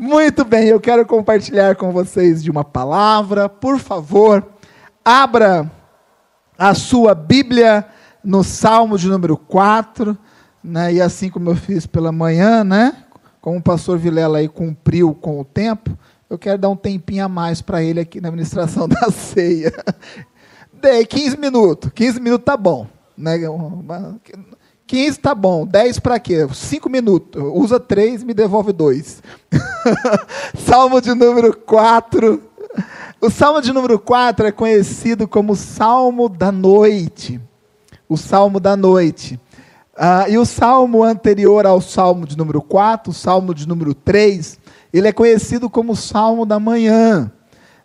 Muito bem, eu quero compartilhar com vocês de uma palavra. Por favor, abra a sua Bíblia no Salmo de número 4, né? E assim como eu fiz pela manhã, né? Como o pastor Vilela aí cumpriu com o tempo, eu quero dar um tempinho a mais para ele aqui na administração da ceia. Dei 15 minutos. 15 minutos tá bom. Né? 15 tá bom. 10 para quê? 5 minutos. Usa 3 me devolve 2. Salmo de número 4. O Salmo de número 4 é conhecido como Salmo da Noite. O Salmo da Noite. Ah, e o salmo anterior ao salmo de número 4, o salmo de número 3, ele é conhecido como Salmo da Manhã.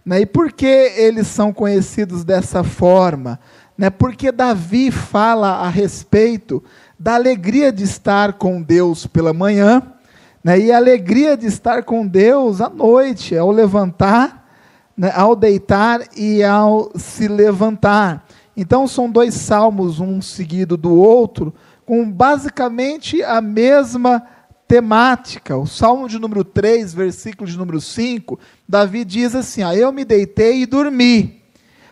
Né? E por que eles são conhecidos dessa forma? Né? Porque Davi fala a respeito da alegria de estar com Deus pela manhã né? e a alegria de estar com Deus à noite, ao levantar, né? ao deitar e ao se levantar. Então são dois salmos, um seguido do outro, com basicamente a mesma temática. O Salmo de número 3, versículo de número 5, Davi diz assim: ó, Eu me deitei e dormi,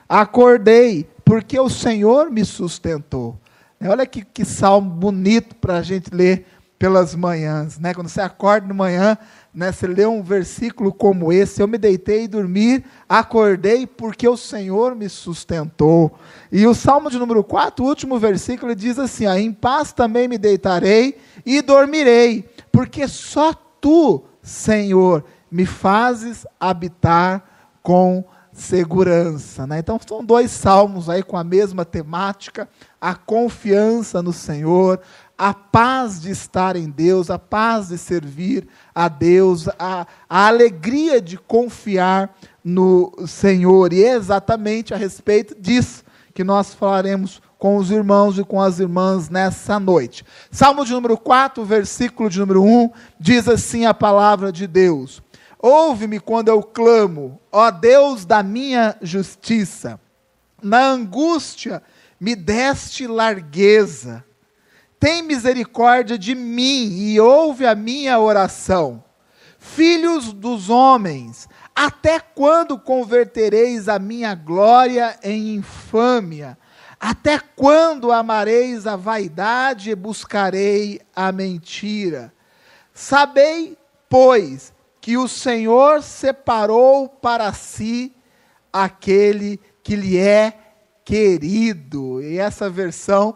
acordei, porque o Senhor me sustentou. É, olha que, que salmo bonito para a gente ler pelas manhãs. Né? Quando você acorda de manhã, né, você lê um versículo como esse: Eu me deitei e dormi, acordei, porque o Senhor me sustentou. E o salmo de número 4, o último versículo, diz assim: ó, Em paz também me deitarei e dormirei porque só tu, Senhor, me fazes habitar com segurança. Né? Então, são dois salmos aí com a mesma temática: a confiança no Senhor, a paz de estar em Deus, a paz de servir a Deus, a, a alegria de confiar no Senhor. E é exatamente a respeito disso que nós falaremos com os irmãos e com as irmãs nessa noite. Salmo de número 4, versículo de número 1, diz assim a palavra de Deus: Ouve-me quando eu clamo, ó Deus da minha justiça. Na angústia me deste largueza. Tem misericórdia de mim e ouve a minha oração. Filhos dos homens, até quando convertereis a minha glória em infâmia? Até quando amareis a vaidade e buscarei a mentira? Sabei, pois, que o Senhor separou para si aquele que lhe é querido. E essa versão,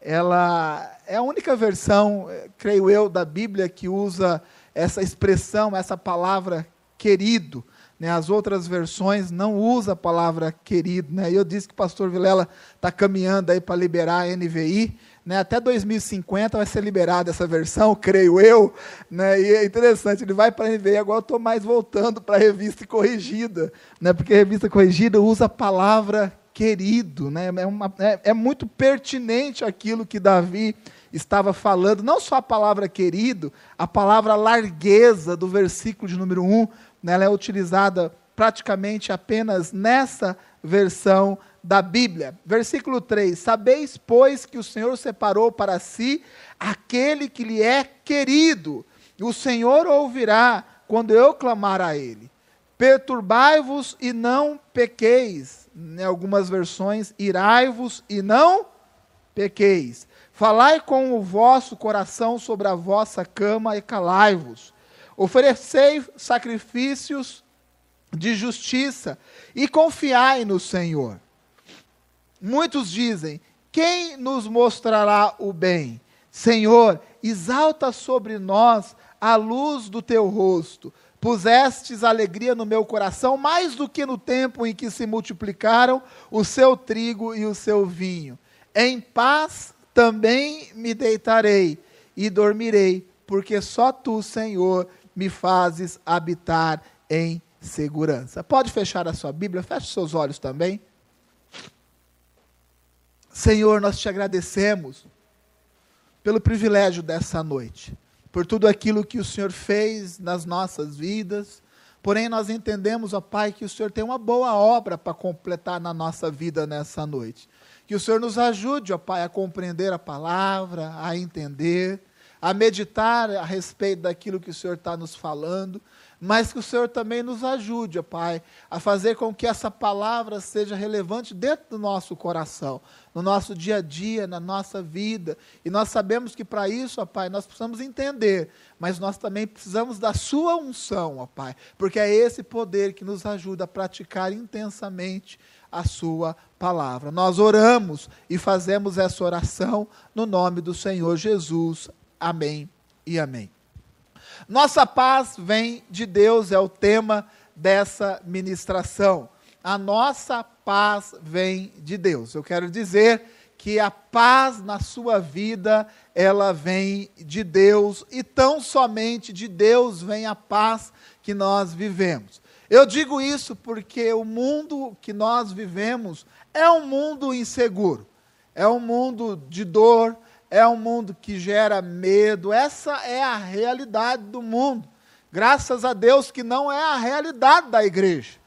ela é a única versão, creio eu, da Bíblia que usa essa expressão, essa palavra querido. Né, as outras versões não usam a palavra querido. Né? Eu disse que o pastor Vilela está caminhando aí para liberar a NVI. Né? Até 2050 vai ser liberada essa versão, creio eu. Né? E é interessante, ele vai para a NVI, agora estou mais voltando para a revista corrigida. Né? Porque a revista corrigida usa a palavra querido. Né? É, uma, é, é muito pertinente aquilo que Davi estava falando, não só a palavra querido, a palavra largueza do versículo de número 1, ela é utilizada praticamente apenas nessa versão da Bíblia. Versículo 3: Sabeis, pois, que o Senhor separou para si aquele que lhe é querido. O Senhor ouvirá quando eu clamar a ele. Perturbai-vos e não pequeis. Em algumas versões, irai-vos e não pequeis. Falai com o vosso coração sobre a vossa cama e calai-vos. Oferecei sacrifícios de justiça e confiai no Senhor. Muitos dizem: Quem nos mostrará o bem? Senhor, exalta sobre nós a luz do teu rosto. Pusestes alegria no meu coração, mais do que no tempo em que se multiplicaram o seu trigo e o seu vinho. Em paz também me deitarei e dormirei, porque só tu, Senhor, me fazes habitar em segurança. Pode fechar a sua Bíblia, feche seus olhos também. Senhor, nós te agradecemos pelo privilégio dessa noite, por tudo aquilo que o Senhor fez nas nossas vidas. Porém, nós entendemos, ó Pai, que o Senhor tem uma boa obra para completar na nossa vida nessa noite. Que o Senhor nos ajude, ó Pai, a compreender a palavra, a entender a meditar a respeito daquilo que o Senhor está nos falando, mas que o Senhor também nos ajude, ó Pai, a fazer com que essa palavra seja relevante dentro do nosso coração, no nosso dia a dia, na nossa vida. E nós sabemos que para isso, ó Pai, nós precisamos entender, mas nós também precisamos da Sua unção, ó Pai, porque é esse poder que nos ajuda a praticar intensamente a Sua palavra. Nós oramos e fazemos essa oração no nome do Senhor Jesus. Amém e amém. Nossa paz vem de Deus, é o tema dessa ministração. A nossa paz vem de Deus. Eu quero dizer que a paz na sua vida, ela vem de Deus e tão somente de Deus vem a paz que nós vivemos. Eu digo isso porque o mundo que nós vivemos é um mundo inseguro, é um mundo de dor, é um mundo que gera medo, essa é a realidade do mundo. Graças a Deus que não é a realidade da igreja.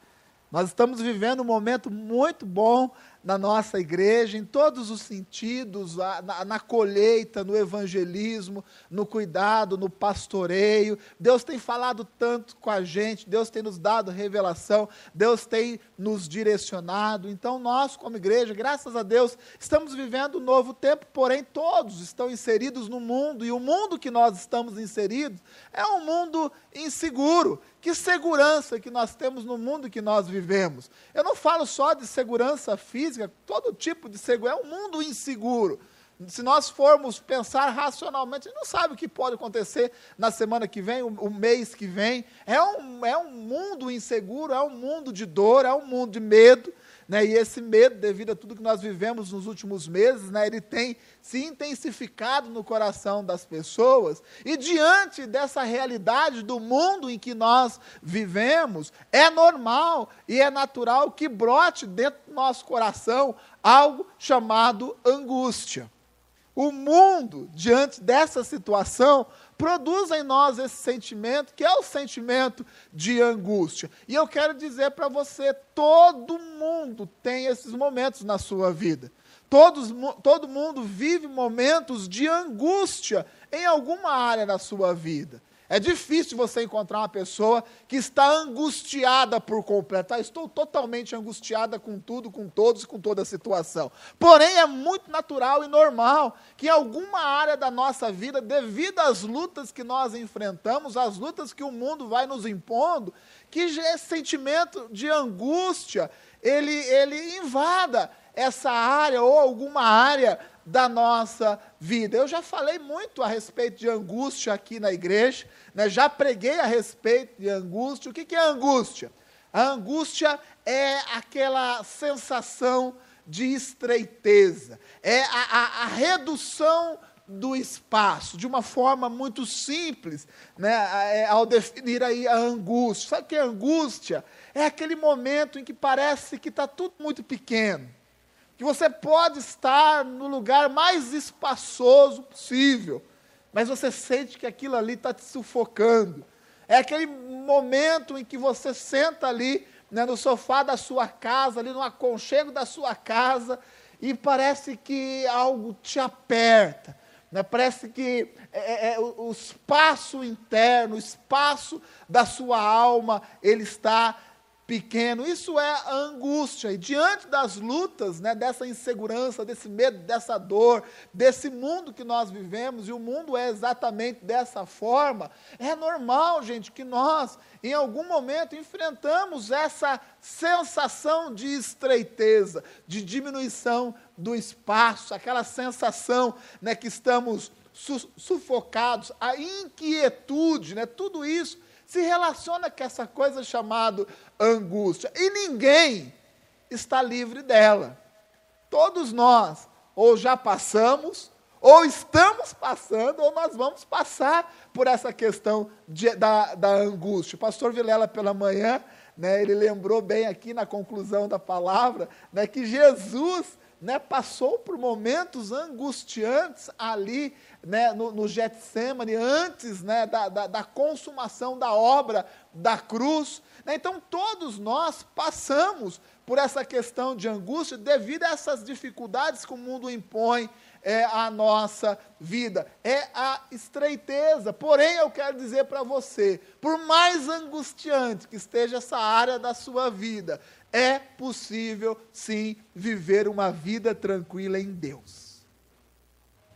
Nós estamos vivendo um momento muito bom na nossa igreja, em todos os sentidos, na, na, colheita, no evangelismo, no cuidado, no pastoreio. Deus tem falado tanto com a gente, Deus tem nos dado revelação, Deus tem nos direcionado. Então, nós, como igreja, graças a Deus, estamos vivendo um novo tempo, porém, todos estão inseridos no mundo, e o mundo que nós estamos inseridos é um mundo inseguro. Que segurança que nós temos no mundo que nós vivemos. Eu não falo só de segurança física, todo tipo de segurança. É um mundo inseguro. Se nós formos pensar racionalmente, a gente não sabe o que pode acontecer na semana que vem, o, o, mês que vem. É um, é um mundo inseguro, é um mundo de dor, é um mundo de medo. Né? E esse medo, devido a tudo que nós vivemos nos últimos meses, né, ele tem se intensificado no coração das pessoas. E diante dessa realidade do mundo em que nós vivemos, é normal e é natural que brote dentro do nosso coração algo chamado angústia. O mundo, diante dessa situação, produz em nós esse sentimento, que é o sentimento de angústia. E eu quero dizer para você: todo mundo tem esses momentos na sua vida. Todos, todo mundo vive momentos de angústia em alguma área da sua vida. É difícil você encontrar uma pessoa que está angustiada por completo. Ah, estou totalmente angustiada com tudo, com todos com toda a situação. Porém, é muito natural e normal que em alguma área da nossa vida, devido às lutas que nós enfrentamos, às lutas que o mundo vai nos impondo, que esse sentimento de angústia, ele, ele invada essa área ou alguma área da nossa vida. Eu já falei muito a respeito de angústia aqui na igreja, né? já preguei a respeito de angústia. O que, é angústia? A angústia é aquela sensação de estreiteza, é a, a, a redução do espaço, de uma forma muito simples, né, é, ao definir aí a angústia. Sabe o que é angústia? É aquele momento em que parece que está tudo muito pequeno que você pode estar no lugar mais espaçoso possível, mas você sente que aquilo ali está te sufocando. É aquele momento em que você senta ali né, no sofá da sua casa, ali no aconchego da sua casa, e parece que algo te aperta. Né? Parece que é, é, é o, o espaço interno, o espaço da sua alma, ele está pequeno. Isso é a angústia. E diante das lutas, né, dessa insegurança, desse medo, dessa dor, desse mundo que nós vivemos, e o mundo é exatamente dessa forma, é normal, gente, que nós, em algum momento, enfrentamos essa sensação de estreiteza, de diminuição do espaço, aquela sensação né, que estamos su sufocados, a inquietude, né, tudo isso se relaciona com essa coisa chamada angústia. E ninguém está livre dela. Todos nós, ou já passamos, ou estamos passando, ou nós vamos passar por essa questão de, da, da angústia. O pastor Vilela, pela manhã, né, ele lembrou bem aqui na conclusão da palavra, né, que Jesus né, passou por momentos angustiantes ali né, no, no Getsemane, antes né, da, da, da, consumação da obra da cruz. Né, então, todos nós passamos por essa questão de angústia devido a essas dificuldades que o mundo impõe é a nossa vida, é a estreiteza. Porém, eu quero dizer para você, por mais angustiante que esteja essa área da sua vida, é possível sim viver uma vida tranquila em Deus.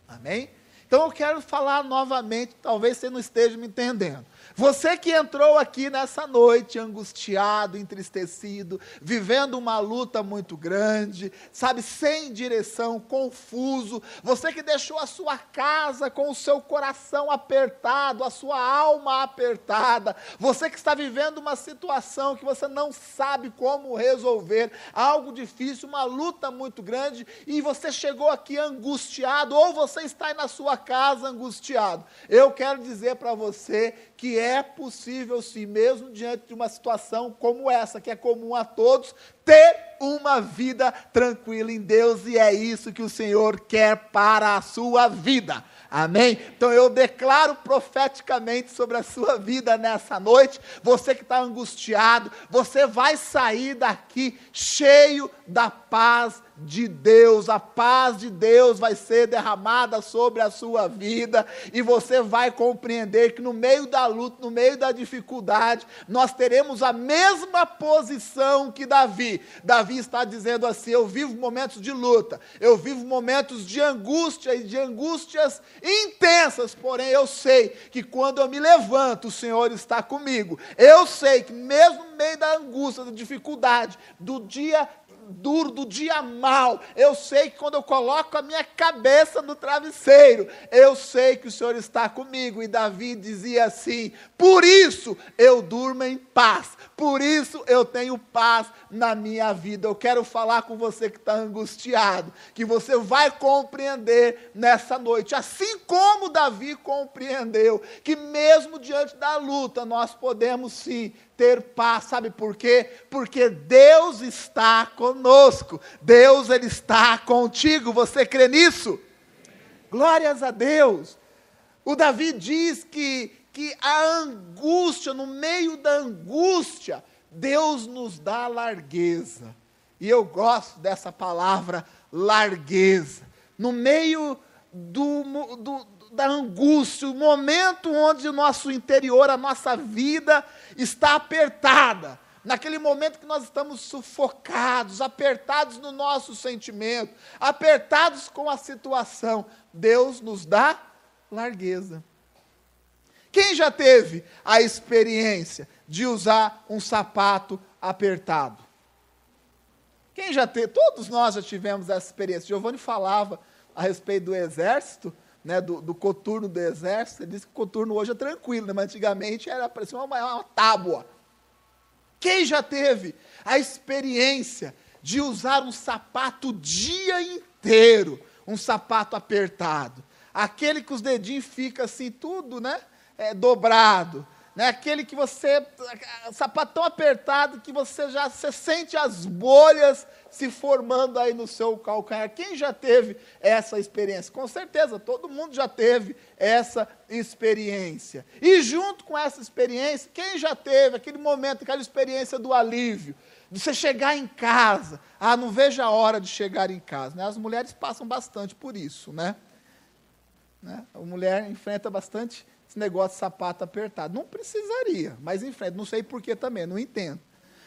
Amém? Então eu quero falar novamente, talvez você não esteja me entendendo. Você que entrou aqui nessa noite angustiado, entristecido, vivendo uma luta muito grande, sabe, sem direção, confuso. Você que deixou a sua casa com o seu coração apertado, a sua alma apertada. Você que está vivendo uma situação que você não sabe como resolver, algo difícil, uma luta muito grande, e você chegou aqui angustiado, ou você está aí na sua casa angustiado. Eu quero dizer para você que é possível, sim, mesmo diante de uma situação como essa, que é comum a todos, ter uma vida tranquila em Deus, e é isso que o Senhor quer para a sua vida. Amém? Então eu declaro profeticamente sobre a sua vida nessa noite. Você que está angustiado, você vai sair daqui cheio da paz de Deus, a paz de Deus vai ser derramada sobre a sua vida e você vai compreender que no meio da luta, no meio da dificuldade, nós teremos a mesma posição que Davi. Davi está dizendo assim: Eu vivo momentos de luta, eu vivo momentos de angústia e de angústias intensas, porém eu sei que quando eu me levanto, o Senhor está comigo. Eu sei que mesmo no meio da angústia, da dificuldade, do dia duro, do dia mal. Eu sei que quando eu coloco a minha cabeça no travesseiro, eu sei que o Senhor está comigo. E Davi dizia assim: Por isso eu durmo em paz, por isso eu tenho paz na minha vida. Eu quero falar com você que está angustiado, que você vai compreender nessa noite, assim como Davi compreendeu, que mesmo diante da luta, nós podemos sim ter paz, sabe por quê? Porque Deus está conosco, Deus ele está contigo, você crê nisso? Glórias a Deus. O Davi diz que, que a angústia, no meio da angústia, Deus nos dá largueza. E eu gosto dessa palavra largueza. No meio do, do, da angústia, o momento onde o nosso interior, a nossa vida está apertada. Naquele momento que nós estamos sufocados, apertados no nosso sentimento, apertados com a situação, Deus nos dá largueza. Quem já teve a experiência de usar um sapato apertado? Quem já teve? Todos nós já tivemos essa experiência. Giovanni falava a respeito do exército, né, do, do, coturno do exército, ele disse que o coturno hoje é tranquilo, né, mas antigamente era parecia uma, uma tábua. Quem já teve a experiência de usar um sapato o dia inteiro, um sapato apertado? Aquele que os dedinhos ficam assim, tudo, né? É, dobrado. Né? Aquele que você. Sapato tão apertado que você já você sente as bolhas se formando aí no seu calcanhar. Quem já teve essa experiência? Com certeza, todo mundo já teve essa experiência. E junto com essa experiência, quem já teve aquele momento, aquela experiência do alívio? De você chegar em casa. Ah, não vejo a hora de chegar em casa. Né? As mulheres passam bastante por isso, né? né? A mulher enfrenta bastante esse negócio de sapato apertado. Não precisaria, mas enfrenta. Não sei porquê também, não entendo.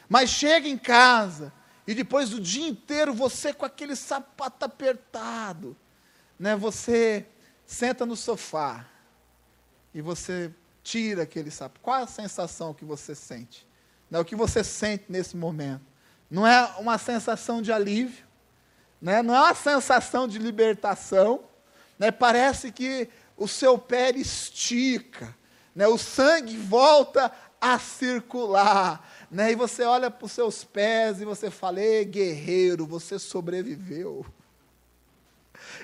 Mas chega em casa e depois do dia inteiro você com aquele sapato apertado, né? Você senta no sofá e você tira aquele sapato. Qual a sensação que você sente? Né? O que você sente nesse momento? Não é uma sensação de alívio, né? não é uma sensação de libertação. Né? Parece que o seu pé estica, né? o sangue volta a circular. Né? E você olha para os seus pés e você fala: Ei, guerreiro, você sobreviveu.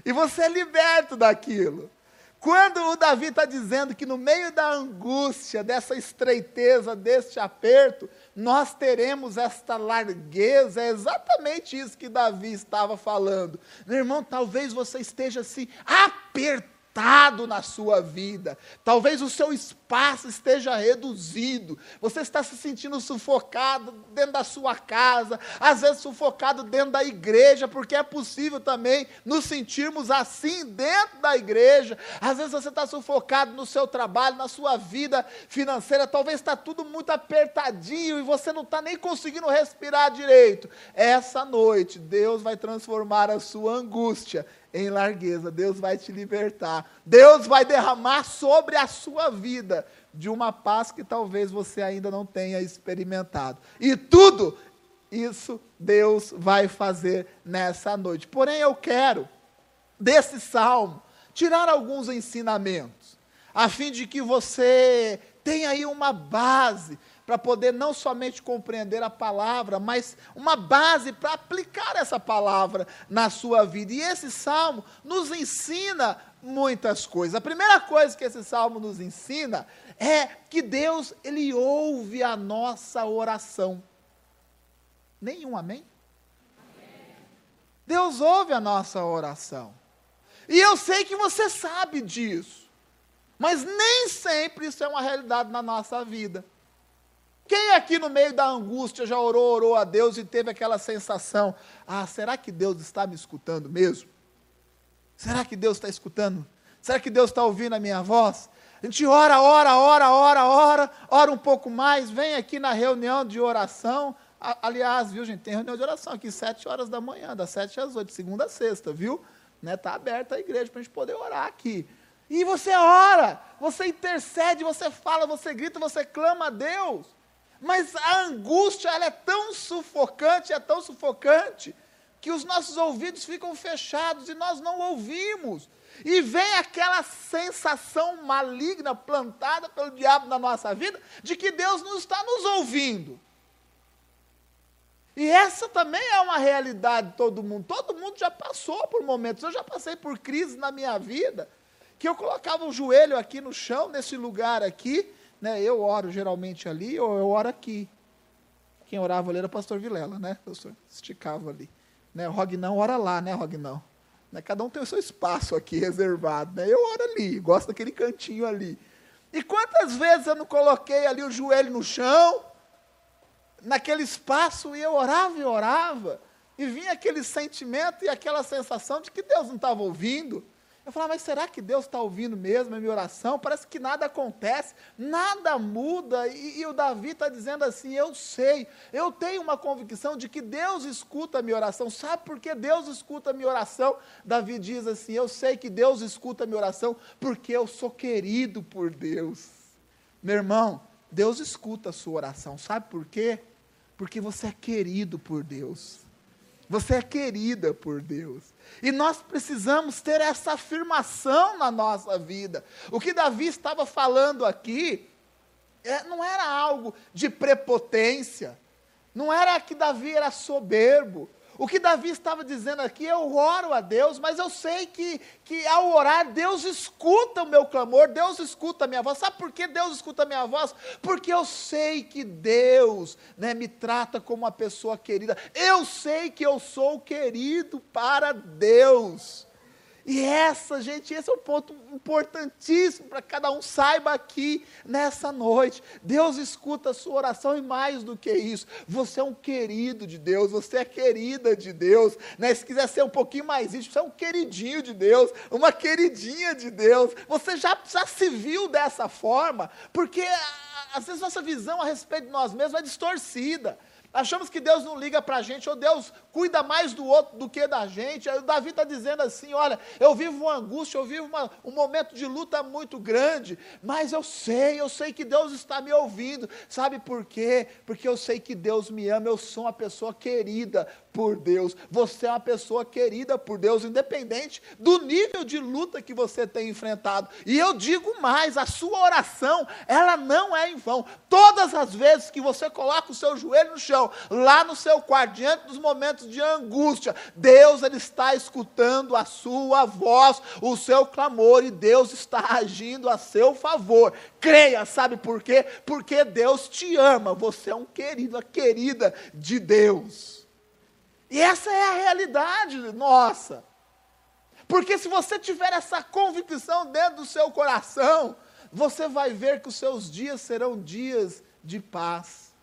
E você é liberto daquilo. Quando o Davi está dizendo que no meio da angústia, dessa estreiteza, deste aperto, nós teremos esta largueza, é exatamente isso que Davi estava falando. Meu irmão, talvez você esteja assim, apertado apertado na sua vida. Talvez o seu espaço esteja reduzido. Você está se sentindo sufocado dentro da sua casa, às vezes sufocado dentro da igreja, porque é possível também nos sentirmos assim dentro da igreja. Às vezes você está sufocado no seu trabalho, na sua vida financeira, talvez está tudo muito apertadinho e você não está nem conseguindo respirar direito. Essa noite, Deus vai transformar a sua angústia em largueza. Deus vai te libertar. Deus vai derramar sobre a sua vida de uma paz que talvez você ainda não tenha experimentado. E tudo isso Deus vai fazer nessa noite. Porém, eu quero, desse salmo, tirar alguns ensinamentos, a fim de que você tenha aí uma base para poder não somente compreender a palavra, mas uma base para aplicar essa palavra na sua vida. E esse salmo nos ensina muitas coisas. A primeira coisa que esse salmo nos ensina é que Deus, ele ouve a nossa oração. Nenhum amém? amém? Deus ouve a nossa oração. E eu sei que você sabe disso. Mas nem sempre isso é uma realidade na nossa vida. Quem aqui no meio da angústia já orou, orou a Deus e teve aquela sensação: ah, será que Deus está me escutando mesmo? Será que Deus está escutando? Será que Deus está ouvindo a minha voz? A gente ora, ora, ora, ora, ora, ora um pouco mais, vem aqui na reunião de oração. Aliás, viu, gente, tem reunião de oração aqui, sete horas da manhã, das sete às oito, segunda a sexta, viu? Está né, tá aberta a igreja para a gente poder orar aqui. E você ora, você intercede, você fala, você grita, você clama a Deus. Mas a angústia, é tão sufocante, é tão sufocante, que os nossos ouvidos ficam fechados e nós não ouvimos. E vem aquela sensação maligna plantada pelo diabo na nossa vida de que Deus não está nos ouvindo. E essa também é uma realidade de todo mundo. Todo mundo já passou por momentos. Eu já passei por crises na minha vida que eu colocava o joelho aqui no chão, nesse lugar aqui, né, eu oro geralmente ali ou eu oro aqui. Quem orava ali era o pastor Vilela, né? Pastor esticava ali. Né, o Rognão ora lá, né, Rognão? Né, cada um tem o seu espaço aqui reservado. Né? Eu oro ali, gosto daquele cantinho ali. E quantas vezes eu não coloquei ali o joelho no chão, naquele espaço, e eu orava e orava, e vinha aquele sentimento e aquela sensação de que Deus não estava ouvindo. Eu falava, mas será que Deus está ouvindo mesmo a minha oração? Parece que nada acontece, nada muda. E, e o Davi está dizendo assim: eu sei, eu tenho uma convicção de que Deus escuta a minha oração. Sabe por que Deus escuta a minha oração? Davi diz assim: eu sei que Deus escuta a minha oração porque eu sou querido por Deus. Meu irmão, Deus escuta a sua oração. Sabe por quê? Porque você é querido por Deus. Você é querida por Deus. E nós precisamos ter essa afirmação na nossa vida. O que Davi estava falando aqui é, não era algo de prepotência, não era que Davi era soberbo, o que Davi estava dizendo aqui, eu oro a Deus, mas eu sei que, que ao orar, Deus escuta o meu clamor, Deus escuta a minha voz. Sabe por que Deus escuta a minha voz? Porque eu sei que Deus né, me trata como uma pessoa querida. Eu sei que eu sou querido para Deus. E essa, gente, esse é um ponto importantíssimo para cada um saiba aqui nessa noite. Deus escuta a sua oração e mais do que isso, você é um querido de Deus, você é querida de Deus. Né? Se quiser ser um pouquinho mais íntimo, você é um queridinho de Deus, uma queridinha de Deus. Você já, já se viu dessa forma, porque às vezes nossa visão a respeito de nós mesmos é distorcida. Achamos que Deus não liga para a gente, ou Deus cuida mais do outro do que da gente. Aí o Davi está dizendo assim: olha, eu vivo uma angústia, eu vivo uma, um momento de luta muito grande, mas eu sei, eu sei que Deus está me ouvindo. Sabe por quê? Porque eu sei que Deus me ama, eu sou uma pessoa querida por Deus. Você é uma pessoa querida por Deus, independente do nível de luta que você tem enfrentado. E eu digo mais: a sua oração, ela não é em vão. Todas as vezes que você coloca o seu joelho no chão, lá no seu quarto, diante dos momentos de angústia, Deus ele está escutando a sua voz, o seu clamor, e Deus está agindo a seu favor. Creia, sabe por quê? Porque Deus te ama, você é um querido, uma querida de Deus. E essa é a realidade nossa. Porque se você tiver essa convicção dentro do seu coração, você vai ver que os seus dias serão dias de paz.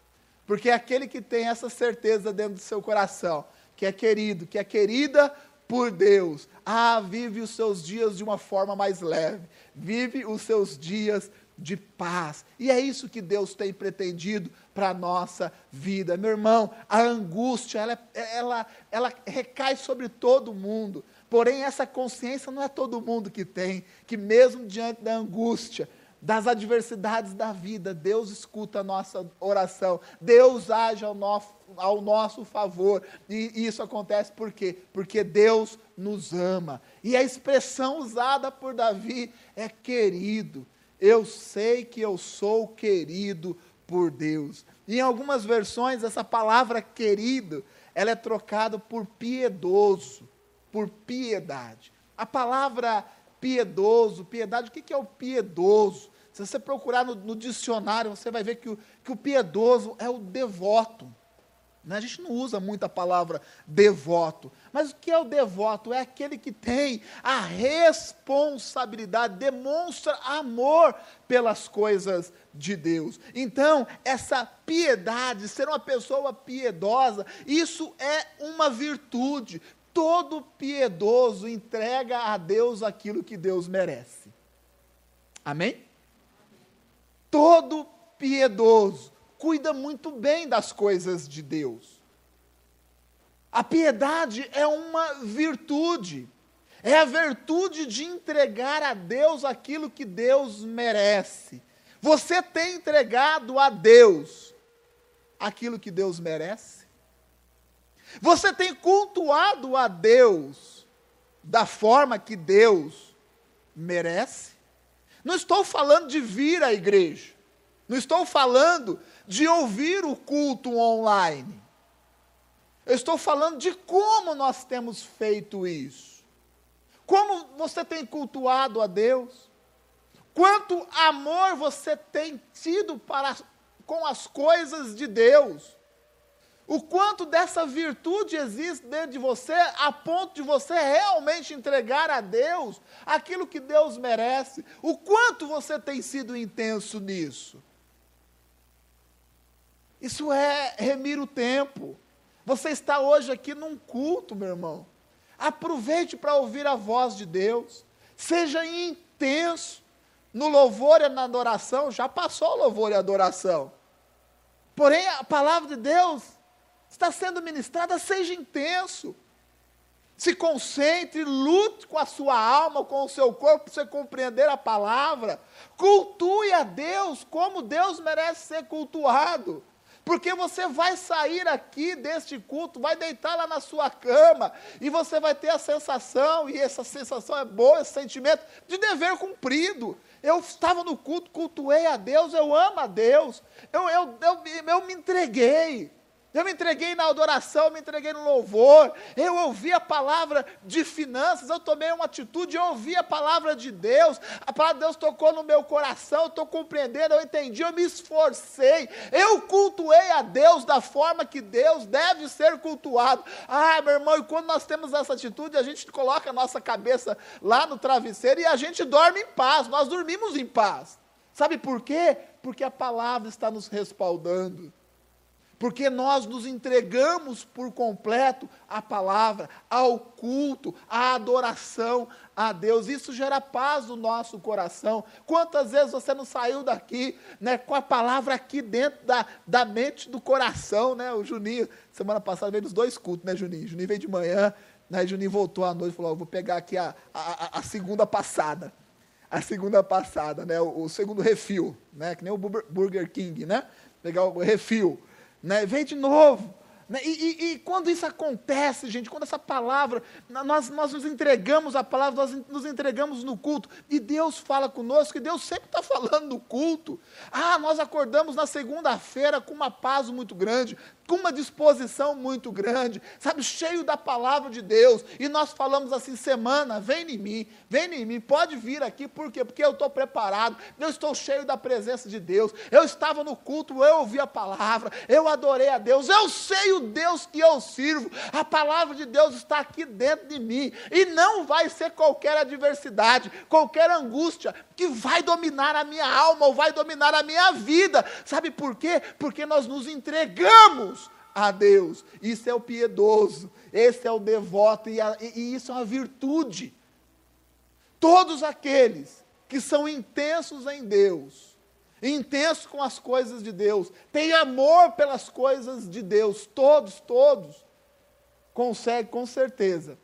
Porque é aquele que tem essa certeza dentro do seu coração, que é querido, que é querida por Deus, ah, vive os seus dias de uma forma mais leve, vive os seus dias de paz. E é isso que Deus tem pretendido para a nossa vida. Meu irmão, a angústia, ela, ela, ela recai sobre todo mundo. Porém, essa consciência não é todo mundo que tem, que mesmo diante da angústia, das adversidades da vida, Deus escuta a nossa oração, Deus age ao nosso, ao nosso favor. E isso acontece por quê? Porque Deus nos ama. E a expressão usada por Davi é querido. Eu sei que eu sou querido por Deus. E em algumas versões, essa palavra querido, ela é trocada por piedoso, por piedade. A palavra piedoso, piedade, o que é o piedoso? Se você procurar no, no dicionário, você vai ver que o, que o piedoso é o devoto. Né? A gente não usa muito a palavra devoto. Mas o que é o devoto? É aquele que tem a responsabilidade, demonstra amor pelas coisas de Deus. Então, essa piedade, ser uma pessoa piedosa, isso é uma virtude. Todo piedoso entrega a Deus aquilo que Deus merece. Amém? Todo piedoso cuida muito bem das coisas de Deus. A piedade é uma virtude. É a virtude de entregar a Deus aquilo que Deus merece. Você tem entregado a Deus aquilo que Deus merece? Você tem cultuado a Deus da forma que Deus merece? Não estou falando de vir à igreja. Não estou falando de ouvir o culto online. Eu estou falando de como nós temos feito isso. Como você tem cultuado a Deus? Quanto amor você tem tido para com as coisas de Deus? O quanto dessa virtude existe dentro de você, a ponto de você realmente entregar a Deus aquilo que Deus merece? O quanto você tem sido intenso nisso? Isso é remir o tempo. Você está hoje aqui num culto, meu irmão. Aproveite para ouvir a voz de Deus. Seja intenso no louvor e na adoração. Já passou o louvor e a adoração. Porém, a palavra de Deus está sendo ministrada, seja intenso. Se concentre, lute com a sua alma, com o seu corpo, para você compreender a palavra. Cultue a Deus como Deus merece ser cultuado. Porque você vai sair aqui deste culto, vai deitar lá na sua cama, e você vai ter a sensação, e essa sensação é boa, esse sentimento de dever cumprido. Eu estava no culto, cultuei a Deus, eu amo a Deus, eu, eu, eu, eu me entreguei. Eu me entreguei na adoração, me entreguei no louvor, eu ouvi a palavra de finanças, eu tomei uma atitude, eu ouvi a palavra de Deus, a palavra de Deus tocou no meu coração, eu estou compreendendo, eu entendi, eu me esforcei, eu cultuei a Deus da forma que Deus deve ser cultuado. Ah, meu irmão, e quando nós temos essa atitude, a gente coloca a nossa cabeça lá no travesseiro e a gente dorme em paz, nós dormimos em paz. Sabe por quê? Porque a palavra está nos respaldando porque nós nos entregamos por completo à palavra, ao culto, à adoração a Deus. Isso gera paz no nosso coração. Quantas vezes você não saiu daqui né, com a palavra aqui dentro da, da mente do coração, né? O Juninho, semana passada veio nos dois cultos, né, Juninho? Juninho veio de manhã, né, Juninho voltou à noite e falou: oh, vou pegar aqui a, a, a, segunda passada. A segunda passada, né? O, o segundo refil, né? Que nem o Burger King, né? Pegar o refil né? vem de novo. Né? E, e, e, quando isso acontece, gente, quando essa palavra, nós, nós nos entregamos a palavra, nós nos entregamos no culto, e Deus fala conosco, e Deus sempre está falando no culto. Ah, nós acordamos na segunda-feira com uma paz muito grande, com uma disposição muito grande, sabe, cheio da palavra de Deus. E nós falamos assim: semana, vem em mim, vem em mim, pode vir aqui, por quê? Porque eu estou preparado, eu estou cheio da presença de Deus. Eu estava no culto, eu ouvi a palavra, eu adorei a Deus, eu sei o Deus que eu sirvo, a palavra de Deus está aqui dentro de mim, e não vai ser qualquer adversidade, qualquer angústia que vai dominar a minha alma ou vai dominar a minha vida. Sabe por quê? Porque nós nos entregamos a Deus. Isso é o piedoso, esse é o devoto, e, a, e isso é uma virtude. Todos aqueles que são intensos em Deus, intensos com as coisas de Deus, têm amor pelas coisas de Deus, todos, todos, conseguem com certeza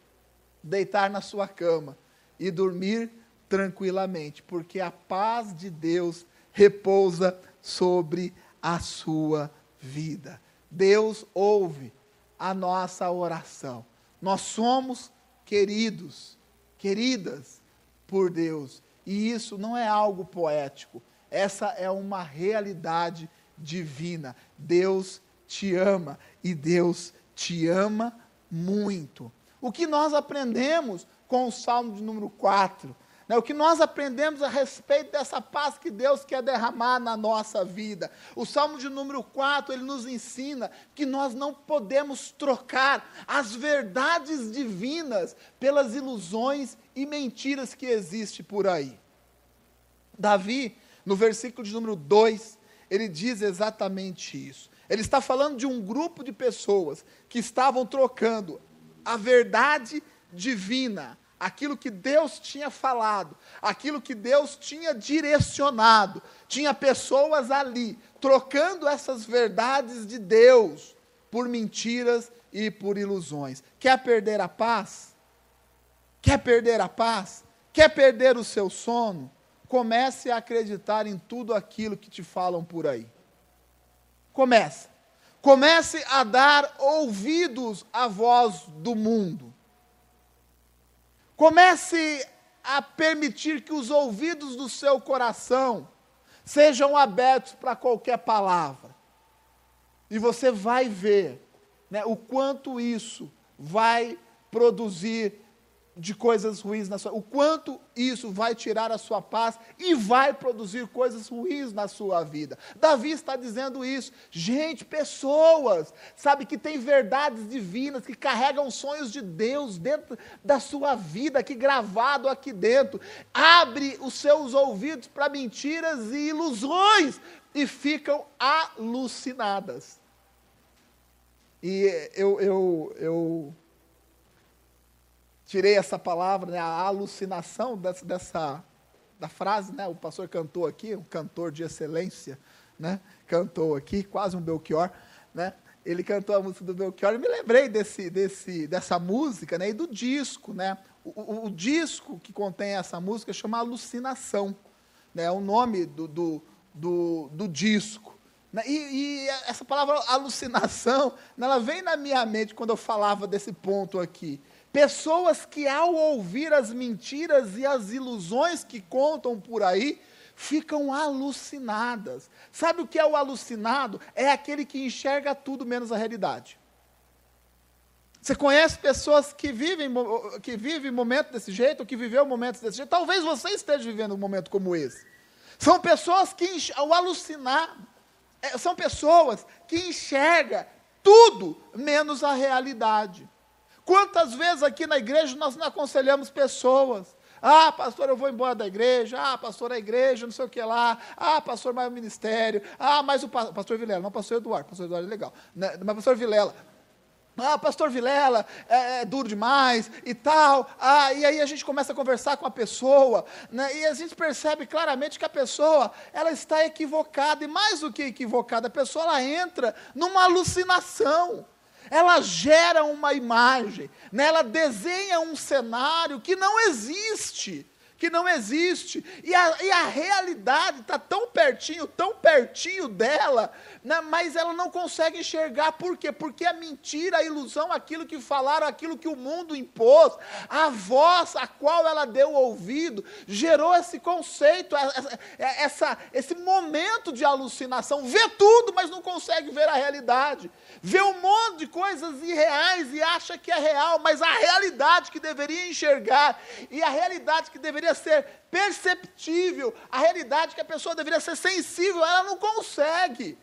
deitar na sua cama e dormir tranquilamente, porque a paz de Deus repousa sobre a sua vida. Deus ouve a nossa oração. Nós somos queridos, queridas por Deus. E isso não é algo poético, essa é uma realidade divina. Deus te ama e Deus te ama muito. O que nós aprendemos com o Salmo de número 4 né? O que nós aprendemos a respeito dessa paz que Deus quer derramar na nossa vida. O Salmo de número 4, ele nos ensina que nós não podemos trocar as verdades divinas pelas ilusões e mentiras que existem por aí. Davi, no versículo de número 2, ele diz exatamente isso. Ele está falando de um grupo de pessoas que estavam trocando a verdade divina aquilo que Deus tinha falado, aquilo que Deus tinha direcionado. Tinha pessoas ali trocando essas verdades de Deus por mentiras e por ilusões. Quer perder a paz? Quer perder a paz? Quer perder o seu sono? Comece a acreditar em tudo aquilo que te falam por aí. Comece. Comece a dar ouvidos à voz do mundo. Comece a permitir que os ouvidos do seu coração sejam abertos para qualquer palavra. E você vai ver né, o quanto isso vai produzir de coisas ruins na sua, o quanto isso vai tirar a sua paz e vai produzir coisas ruins na sua vida. Davi está dizendo isso. Gente, pessoas, sabe que tem verdades divinas, que carregam sonhos de Deus dentro da sua vida, aqui gravado aqui dentro. Abre os seus ouvidos para mentiras e ilusões e ficam alucinadas. E eu eu eu tirei essa palavra, né, a alucinação dessa, dessa da frase, né, o pastor cantou aqui, um cantor de excelência, né, cantou aqui, quase um Belchior, né, ele cantou a música do Belchior, e me lembrei desse, desse, dessa música, né, e do disco, né, o, o, o disco que contém essa música chama Alucinação, né, é o nome do, do, do, do disco, né, e, e, essa palavra alucinação, né, ela vem na minha mente quando eu falava desse ponto aqui, Pessoas que, ao ouvir as mentiras e as ilusões que contam por aí, ficam alucinadas. Sabe o que é o alucinado? É aquele que enxerga tudo menos a realidade. Você conhece pessoas que vivem, que vivem momentos desse jeito, ou que viveu momentos desse jeito? Talvez você esteja vivendo um momento como esse. São pessoas que, ao alucinar, é, são pessoas que enxergam tudo menos a realidade. Quantas vezes aqui na igreja nós não aconselhamos pessoas? Ah, pastor, eu vou embora da igreja. Ah, pastor, a igreja, não sei o que lá. Ah, pastor, mais o ministério. Ah, mais o pa pastor Vilela. Não, pastor Eduardo. Pastor Eduardo é legal. Né? Mas pastor Vilela. Ah, pastor Vilela, é, é, duro demais e tal. Ah, e aí a gente começa a conversar com a pessoa, né, e a gente percebe claramente que a pessoa, ela está equivocada, e mais do que equivocada, a pessoa ela entra numa alucinação ela gera uma imagem, né? ela desenha um cenário que não existe, que não existe. E a, e a realidade está tão pertinho, tão pertinho dela, né, mas ela não consegue enxergar. Por quê? Porque a mentira, a ilusão, aquilo que falaram, aquilo que o mundo impôs, a voz a qual ela deu ouvido, gerou esse conceito, essa, essa, esse momento de alucinação. Vê tudo, mas não consegue ver a realidade. Vê um monte de coisas irreais e acha que é real, mas a realidade que deveria enxergar e a realidade que deveria ser perceptível, a realidade que a pessoa deveria ser sensível, ela não consegue.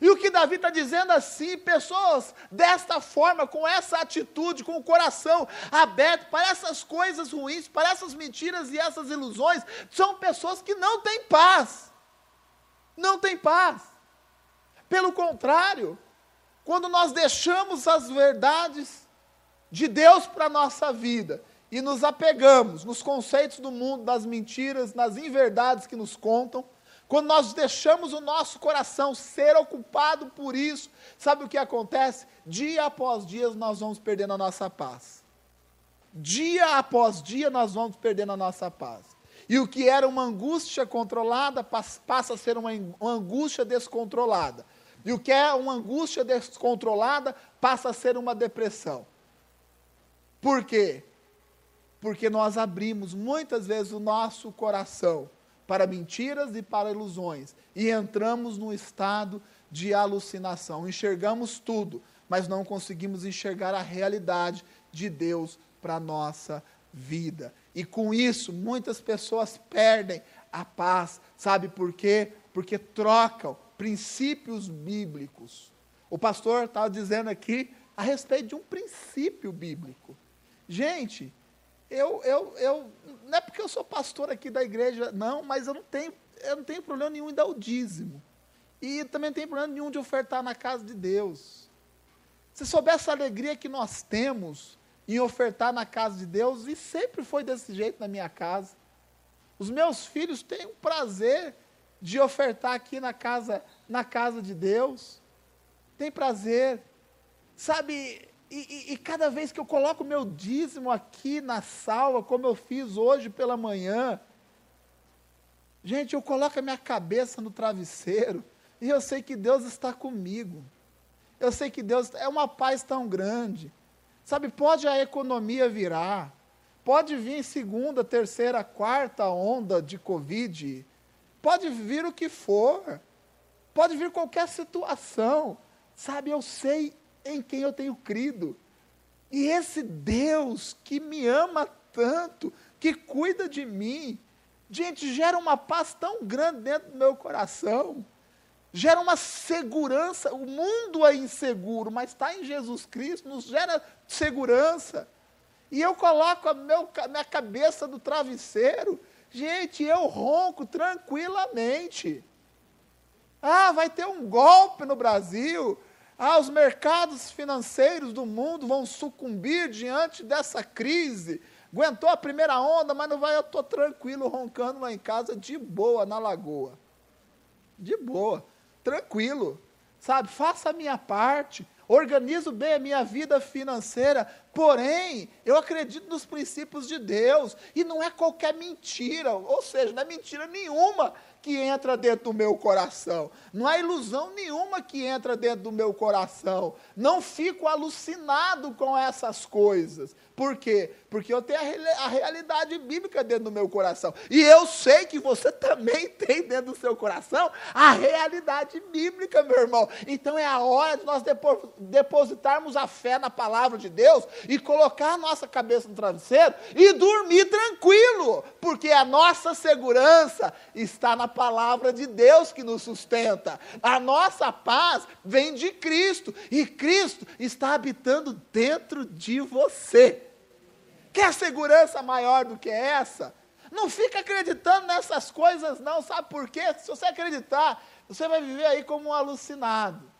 E o que Davi está dizendo assim, pessoas desta forma, com essa atitude, com o coração aberto para essas coisas ruins, para essas mentiras e essas ilusões, são pessoas que não têm paz. Não têm paz. Pelo contrário, quando nós deixamos as verdades de Deus para a nossa vida e nos apegamos nos conceitos do mundo, das mentiras, nas inverdades que nos contam, quando nós deixamos o nosso coração ser ocupado por isso, sabe o que acontece? Dia após dia nós vamos perdendo a nossa paz. Dia após dia nós vamos perdendo a nossa paz. E o que era uma angústia controlada passa a ser uma, angústia descontrolada. E o que é uma angústia descontrolada passa a ser uma depressão. Por quê? Porque nós abrimos muitas vezes o nosso coração para mentiras e para ilusões. E entramos num estado de alucinação. Enxergamos tudo, mas não conseguimos enxergar a realidade de Deus para a nossa vida. E com isso, muitas pessoas perdem a paz. Sabe por quê? Porque trocam princípios bíblicos. O pastor estava dizendo aqui a respeito de um princípio bíblico. Gente, eu, eu, eu, não é porque eu sou pastor aqui da igreja, não, mas eu não tenho, eu não tenho problema nenhum em dar o dízimo. E também não tenho problema nenhum de ofertar na casa de Deus. Se soubesse a alegria que nós temos em ofertar na casa de Deus, e sempre foi desse jeito na minha casa. Os meus filhos têm o prazer de ofertar aqui na casa, na casa de Deus. Tem prazer. Sabe, e, e, cada vez que eu coloco meu dízimo aqui na sala, como eu fiz hoje pela manhã, gente, eu coloco a minha cabeça no travesseiro e eu sei que Deus está comigo. Eu sei que Deus é uma paz tão grande. Sabe, pode a economia virar, pode vir segunda, terceira, quarta onda de Covid, pode vir o que for, pode vir qualquer situação. Sabe, eu sei em quem eu tenho crido. E esse Deus que me ama tanto, que cuida de mim, gente, gera uma paz tão grande dentro do meu coração, gera uma segurança. O mundo é inseguro, mas está em Jesus Cristo, nos gera segurança. E eu coloco a meu, minha cabeça no travesseiro, gente, eu ronco tranquilamente. Ah, vai ter um golpe no Brasil. Ah, os mercados financeiros do mundo vão sucumbir diante dessa crise. Aguentou a primeira onda, mas não vai, eu estou tranquilo, roncando lá em casa, de boa, na lagoa. De boa, tranquilo. Sabe, faça a minha parte, organizo bem a minha vida financeira, porém, eu acredito nos princípios de Deus, e não é qualquer mentira, ou seja, não é mentira nenhuma que entra dentro do meu coração. Não há ilusão nenhuma que entra dentro do meu coração. Não fico alucinado com essas coisas. Por quê? Porque eu tenho a, a realidade bíblica dentro do meu coração. E eu sei que você também tem dentro do seu coração a realidade bíblica, meu irmão. Então é a hora de nós depositarmos a fé na palavra de Deus e colocar a nossa cabeça no travesseiro e dormir tranquilo, porque a nossa segurança está na palavra de Deus que nos sustenta. A nossa paz vem de Cristo e Cristo está habitando dentro de você. Quer segurança maior do que essa? Não fica acreditando nessas coisas, não. Sabe por quê? Se você acreditar, você vai viver aí como um alucinado,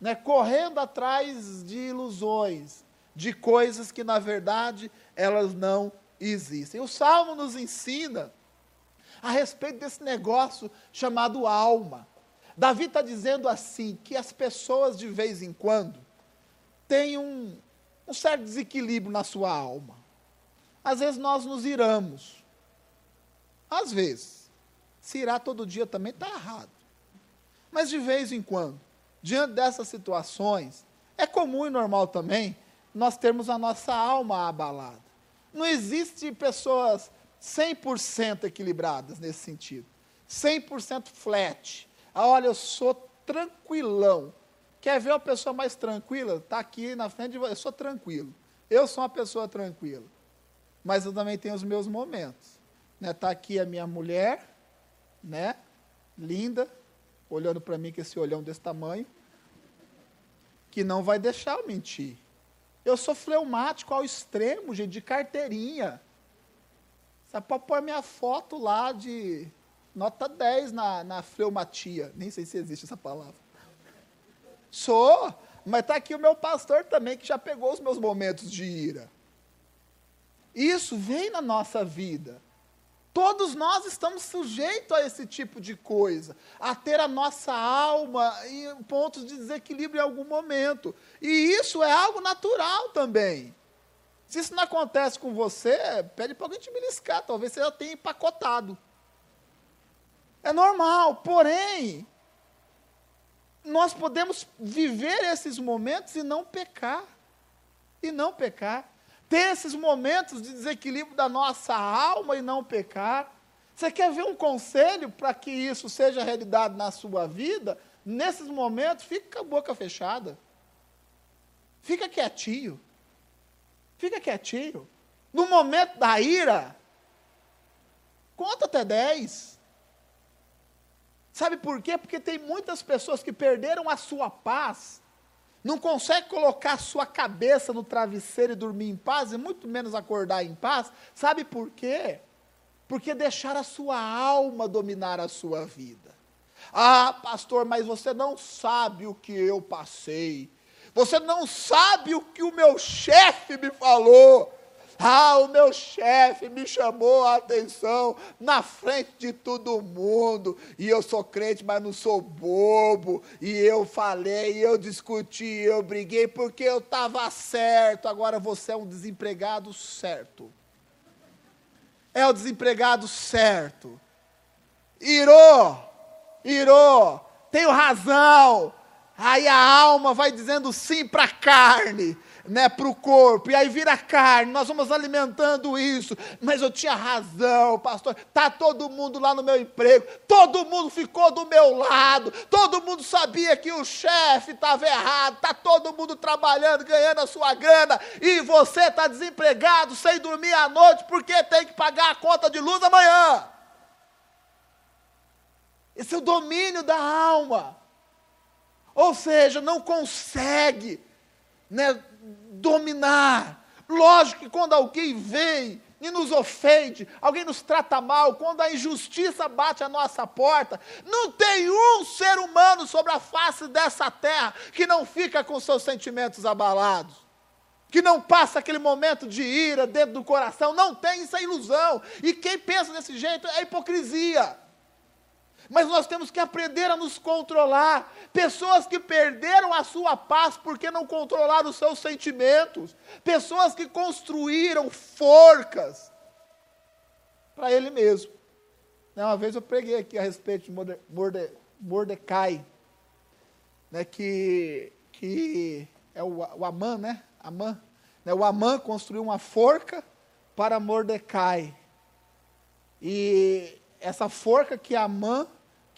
né? correndo atrás de ilusões, de coisas que, na verdade, elas não existem. O Salmo nos ensina a respeito desse negócio chamado alma. Davi está dizendo assim: que as pessoas, de vez em quando, têm um, um certo desequilíbrio na sua alma. Às vezes nós nos iramos. Às vezes. Se irá todo dia também está errado. Mas de vez em quando, diante dessas situações, é comum e normal também nós termos a nossa alma abalada. Não existe pessoas 100% equilibradas nesse sentido. 100% flat. Ah, olha, eu sou tranquilão. Quer ver uma pessoa mais tranquila? Está aqui na frente de você. Eu sou tranquilo. Eu sou uma pessoa tranquila. Mas eu também tenho os meus momentos. Está né? Tá aqui a minha mulher, né? linda, olhando para mim com esse olhão desse tamanho, que não vai deixar eu mentir. Eu sou fleumático ao extremo, gente, de carteirinha. Você pode pôr minha foto lá de nota 10 na, na fleumatia. Nem sei se existe essa palavra. Sou, mas está aqui o meu pastor também, que já pegou os meus momentos de ira. Isso vem na nossa vida. Todos nós estamos sujeitos a esse tipo de coisa, a ter a nossa alma em pontos de desequilíbrio em algum momento. E isso é algo natural também. Se isso não acontece com você, pede para alguém te beliscar, talvez você já tenha empacotado. É normal, porém, nós podemos viver esses momentos e não pecar. E não pecar ter esses momentos de desequilíbrio da nossa alma e não pecar. Você quer ver um conselho para que isso seja realidade na sua vida? Nesses momentos, fica com a boca fechada. Fica quietinho. Fica quietinho. No momento da ira, conta até 10. Sabe por quê? Porque tem muitas pessoas que perderam a sua paz não consegue colocar sua cabeça no travesseiro e dormir em paz, e muito menos acordar em paz, sabe por quê? Porque deixar a sua alma dominar a sua vida. Ah, pastor, mas você não sabe o que eu passei. Você não sabe o que o meu chefe me falou. Ah, o meu chefe me chamou a atenção na frente de todo mundo. E eu sou crente, mas não sou bobo. E eu falei, eu discuti, eu briguei porque eu estava certo. Agora você é um desempregado certo. É o desempregado certo. Irou, irou, tenho razão. Aí a alma vai dizendo sim para a carne né, para o corpo, e aí vira carne, nós vamos alimentando isso. Mas eu tinha razão, pastor. Está todo mundo lá no meu emprego, todo mundo ficou do meu lado, todo mundo sabia que o chefe estava errado, está todo mundo trabalhando, ganhando a sua grana, e você está desempregado, sem dormir à noite, porque tem que pagar a conta de luz amanhã. Esse é o domínio da alma. Ou seja, não consegue né, dominar. Lógico que quando alguém vem e nos ofende, alguém nos trata mal, quando a injustiça bate a nossa porta, não tem um ser humano sobre a face dessa terra que não fica com seus sentimentos abalados. Que não passa aquele momento de ira dentro do coração, não tem, isso é ilusão. E quem pensa desse jeito é hipocrisia. Mas nós temos que aprender a nos controlar. Pessoas que perderam a sua paz porque não controlaram os seus sentimentos. Pessoas que construíram forcas para ele mesmo. Né, uma vez eu preguei aqui a respeito de Morde, Morde, Mordecai, né, que, que é o, o Amã, né? Amã. Né, o Amã construiu uma forca para Mordecai. E essa forca que Amã,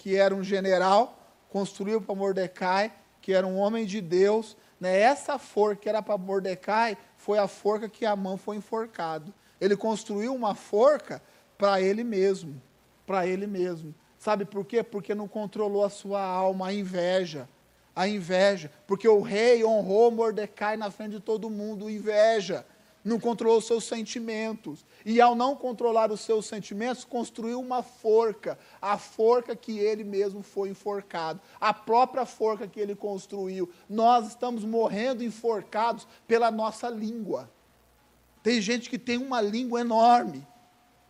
que era um general, construiu para Mordecai, que era um homem de Deus, né? essa forca que era para Mordecai foi a forca que Amã foi enforcado. Ele construiu uma forca para ele mesmo, para ele mesmo. Sabe por quê? Porque não controlou a sua alma, a inveja. A inveja. Porque o rei honrou Mordecai na frente de todo mundo, inveja não controlou seus sentimentos. E ao não controlar os seus sentimentos, construiu uma forca, a forca que ele mesmo foi enforcado, a própria forca que ele construiu. Nós estamos morrendo enforcados pela nossa língua. Tem gente que tem uma língua enorme,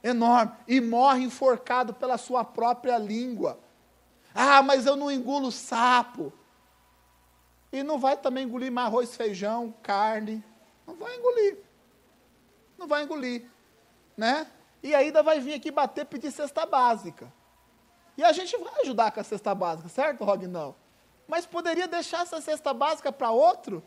enorme, e morre enforcado pela sua própria língua. Ah, mas eu não engulo sapo. E não vai também engolir mais arroz, feijão, carne. Não vai engolir não vai engolir, né? e ainda vai vir aqui bater pedir cesta básica. E a gente vai ajudar com a cesta básica, certo, Rognão? Mas poderia deixar essa cesta básica para outro?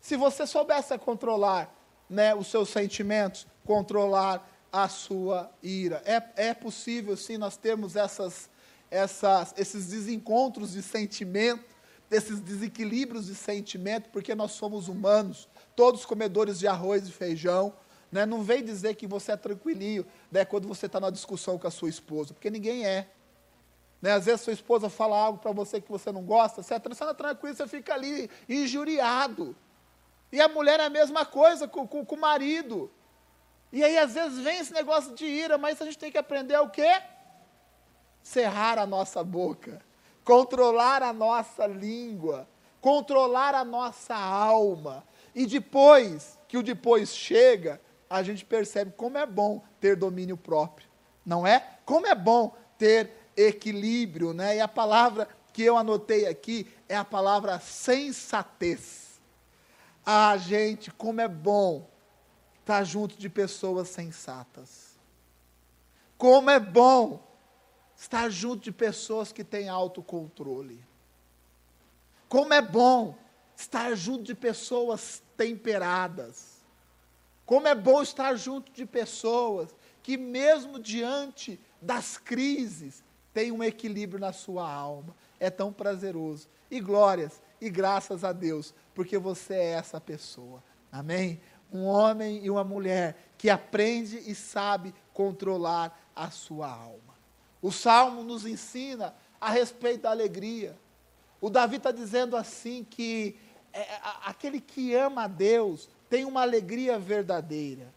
Se você soubesse controlar né, os seus sentimentos, controlar a sua ira. É, é possível, sim, nós termos essas, essas, esses desencontros de sentimento, esses desequilíbrios de sentimento, porque nós somos humanos, todos comedores de arroz e feijão. Né? Não vem dizer que você é tranquilinho né, quando você está na discussão com a sua esposa, porque ninguém é. Né? Às vezes sua esposa fala algo para você que você não gosta, você está tranquilo, você fica ali injuriado. E a mulher é a mesma coisa com, com, com o marido. E aí, às vezes, vem esse negócio de ira, mas a gente tem que aprender o quê? Cerrar a nossa boca, controlar a nossa língua, controlar a nossa alma. E depois que o depois chega, a gente percebe como é bom ter domínio próprio, não é? Como é bom ter equilíbrio, né? E a palavra que eu anotei aqui é a palavra sensatez. Ah, gente, como é bom estar junto de pessoas sensatas. Como é bom estar junto de pessoas que têm autocontrole. Como é bom estar junto de pessoas temperadas. Como é bom estar junto de pessoas que, mesmo diante das crises, têm um equilíbrio na sua alma. É tão prazeroso. E glórias e graças a Deus, porque você é essa pessoa. Amém? um homem e uma mulher que aprende e sabe controlar a sua alma. O Salmo nos ensina a respeito da alegria. O Davi está dizendo assim que aquele que ama a Deus tem uma alegria verdadeira.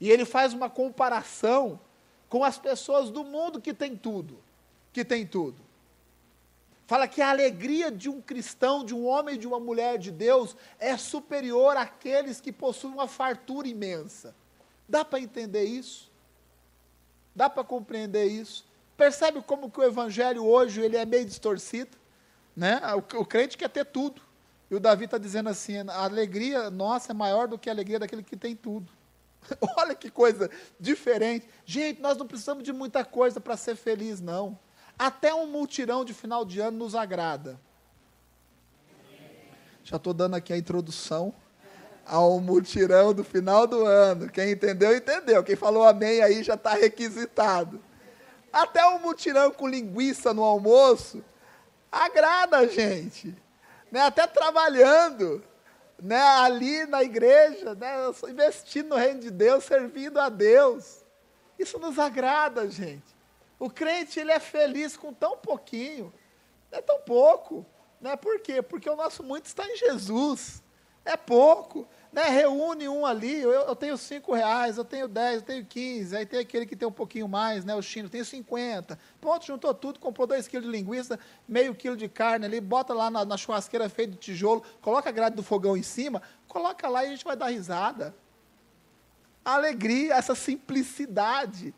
E ele faz uma comparação com as pessoas do mundo que tem tudo, que tem tudo. Fala que a alegria de um cristão, de um homem de uma mulher de Deus é superior àqueles que possuem uma fartura imensa. Dá para entender isso? Dá para compreender isso? Percebe como que o evangelho hoje ele é meio distorcido? Né? O, o crente quer ter tudo. E o Davi está dizendo assim: a alegria nossa é maior do que a alegria daquele que tem tudo. Olha que coisa diferente. Gente, nós não precisamos de muita coisa para ser feliz, não. Até um multirão de final de ano nos agrada. Já estou dando aqui a introdução ao multirão do final do ano. Quem entendeu, entendeu. Quem falou amém aí já está requisitado. Até um multirão com linguiça no almoço agrada a gente. Né? Até trabalhando né? ali na igreja, né? investindo no reino de Deus, servindo a Deus. Isso nos agrada, gente. O crente ele é feliz com tão pouquinho, é tão pouco. Né? Por quê? Porque o nosso muito está em Jesus. É pouco. Né? Reúne um ali, eu, eu, tenho cinco reais, eu tenho dez, eu tenho quinze, aí tem aquele que tem um pouquinho mais, né? o chino, tem cinquenta. Pronto, juntou tudo, comprou dois quilos de linguiça, meio quilo de carne ali, bota lá na, na churrasqueira feita de tijolo, coloca a grade do fogão em cima, coloca lá e a gente vai dar risada. A alegria, essa simplicidade.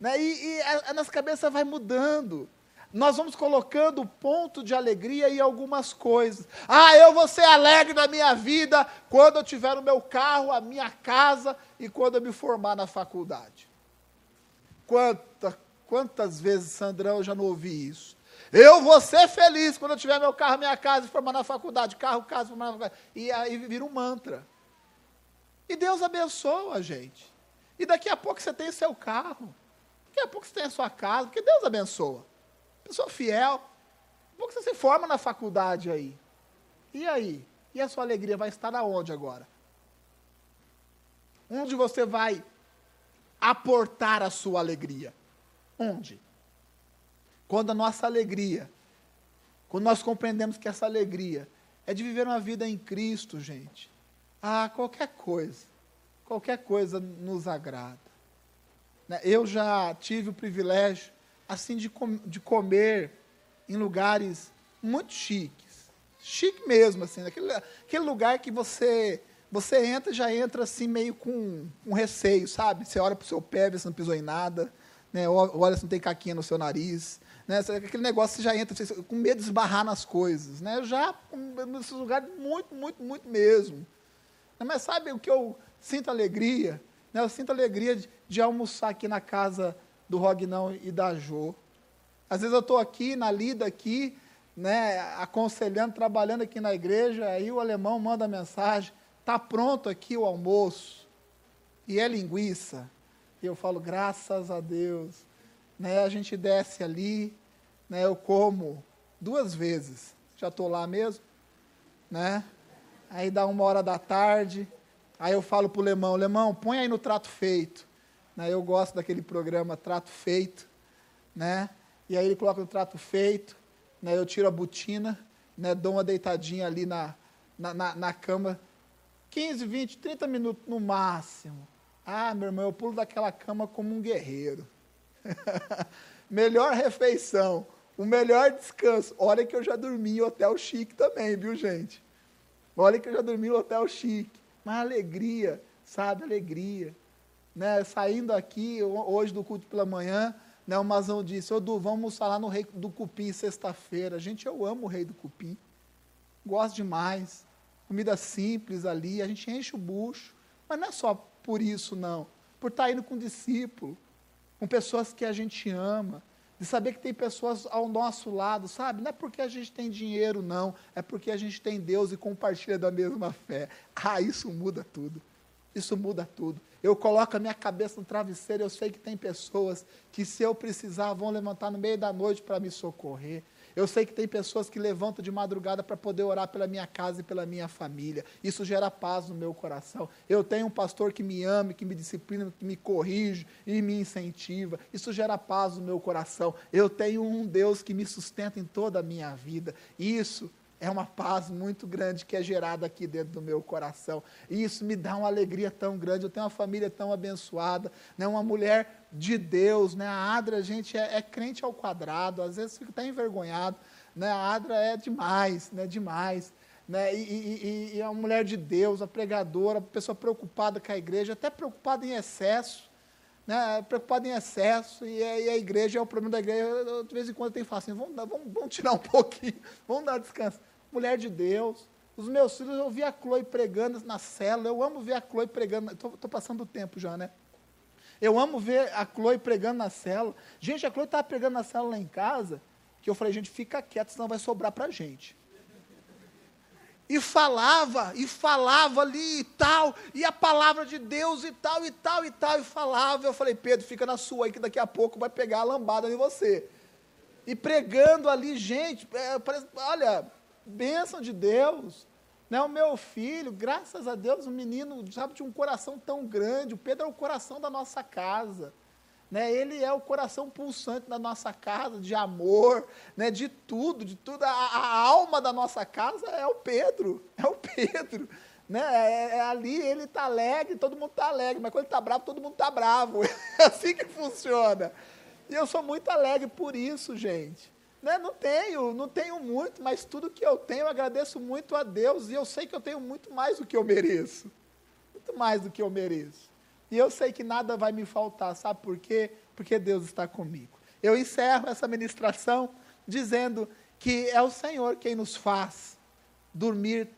Né? E, e a, a nossa cabeça vai mudando. Nós vamos colocando ponto de alegria em algumas coisas. Ah, eu vou ser alegre na minha vida quando eu tiver o meu carro, a minha casa e quando eu me formar na faculdade. Quanta, quantas vezes, Sandrão, eu já não ouvi isso? Eu vou ser feliz quando eu tiver meu carro, minha casa e formar na faculdade. Carro, casa, formar na faculdade. E aí vira um mantra. E Deus abençoa a gente. E daqui a pouco você tem seu carro. Daqui a pouco você tem a sua casa, porque Deus abençoa. Pessoa fiel. A pouco você se forma na faculdade aí. E aí? E a sua alegria vai estar aonde agora? Onde você vai aportar a sua alegria? Onde? Quando a nossa alegria, quando nós compreendemos que essa alegria é de viver uma vida em Cristo, gente. Ah, qualquer coisa, qualquer coisa nos agrada. Né? Eu já tive o privilégio, assim, de, com, de comer em lugares muito chiques. Chique mesmo, assim, aquele, aquele lugar que você você entra já entra assim meio com um receio, sabe? Você olha para o seu pé, vê se não pisou em nada, né? olha se não tem caquinha no seu nariz. Né? Aquele negócio você já entra você, com medo de esbarrar nas coisas. Né? Eu já, nesses lugares, muito, muito, muito mesmo. Mas sabe o que eu sinto alegria? Né? Eu sinto alegria de, de almoçar aqui na casa do Rognão e da Jo. Às vezes eu estou aqui, na lida aqui, né, aconselhando, trabalhando aqui na igreja, aí o alemão manda mensagem, está pronto aqui o almoço, e é linguiça. E eu falo, graças a Deus. Né, a gente desce ali, né, eu como duas vezes, já estou lá mesmo, né? Aí dá uma hora da tarde, aí eu falo para o Lemão, Lemão, põe aí no trato feito. Né, eu gosto daquele programa Trato Feito, né? E aí ele coloca no trato feito, né, eu tiro a botina, né, dou uma deitadinha ali na, na, na, na cama, 15, 20, 30 minutos no máximo. Ah, meu irmão, eu pulo daquela cama como um guerreiro. melhor refeição, o melhor descanso. Olha que eu já dormi em hotel chique também, viu, gente? Olha que eu já dormi em hotel chique. Mas alegria, sabe? Alegria. Né? Saindo aqui, hoje do culto pela manhã, né, o Mazão disse, ô Du, vamos falar no Rei do Cupim sexta-feira. Gente, eu amo o Rei do Cupim. Gosto demais. Comida simples ali, a gente enche o bucho. Mas não é só por isso, não. Por estar indo com discípulo, com pessoas que a gente ama, de saber que tem pessoas ao nosso lado, sabe? Não é porque a gente tem dinheiro, não. É porque a gente tem Deus e compartilha da mesma fé. Ah, isso muda tudo. Isso muda tudo. Eu coloco a minha cabeça no travesseiro, eu sei que tem pessoas que, se eu precisar, vão levantar no meio da noite para me socorrer. Eu sei que tem pessoas que levantam de madrugada para poder orar pela minha casa e pela minha família. Isso gera paz no meu coração. Eu tenho um pastor que me ama, que me disciplina, que me corrige e me incentiva. Isso gera paz no meu coração. Eu tenho um Deus que me sustenta em toda a minha vida. Isso é uma paz muito grande que é gerada aqui dentro do meu coração. E isso me dá uma alegria tão grande. Eu tenho uma família tão abençoada, né? uma mulher de Deus. Né? A Adra, gente, é, é crente ao quadrado, às vezes fica até envergonhado. Né? A Adra é demais, né? demais. Né? E, e, e, é uma mulher de Deus, a pregadora, a pessoa preocupada com a igreja, até preocupada em excesso. Né, preocupada em excesso, e a, e a, igreja é o problema da igreja. Eu, de vez em quando tenho que falar assim: vamos, vamos, vamos tirar um pouquinho, vamos dar descanso mulher de Deus. Os meus filhos, eu vi a Chloe pregando na cela, eu amo ver a Chloe pregando, estou passando o tempo já, né? Eu amo ver a Chloe pregando na cela. Gente, a Chloe estava pregando na cela lá em casa, que eu falei, gente, fica quieto, senão vai sobrar para a gente. E falava, e falava ali e tal, e a palavra de Deus e tal, e tal, e tal, e falava. Eu falei, Pedro, fica na sua aí, que daqui a pouco vai pegar a lambada em você. E pregando ali, gente, é, parece, olha, bênção de Deus. Né? O meu filho, graças a Deus, um menino, sabe, de um coração tão grande. O Pedro é o coração da nossa casa. Né? Ele é o coração pulsante da nossa casa, de amor, né? de tudo, de tudo. A, a alma da nossa casa é o Pedro, é o Pedro. Né? É, é ali ele está alegre, todo mundo está alegre, mas quando ele está bravo, todo mundo está bravo. É assim que funciona. E eu sou muito alegre por isso, gente. Né? Não tenho, não tenho muito, mas tudo que eu tenho eu agradeço muito a Deus e eu sei que eu tenho muito mais do que eu mereço. Muito mais do que eu mereço. E eu sei que nada vai me faltar, sabe por quê? Porque Deus está comigo. Eu encerro essa ministração dizendo que é o Senhor quem nos faz dormir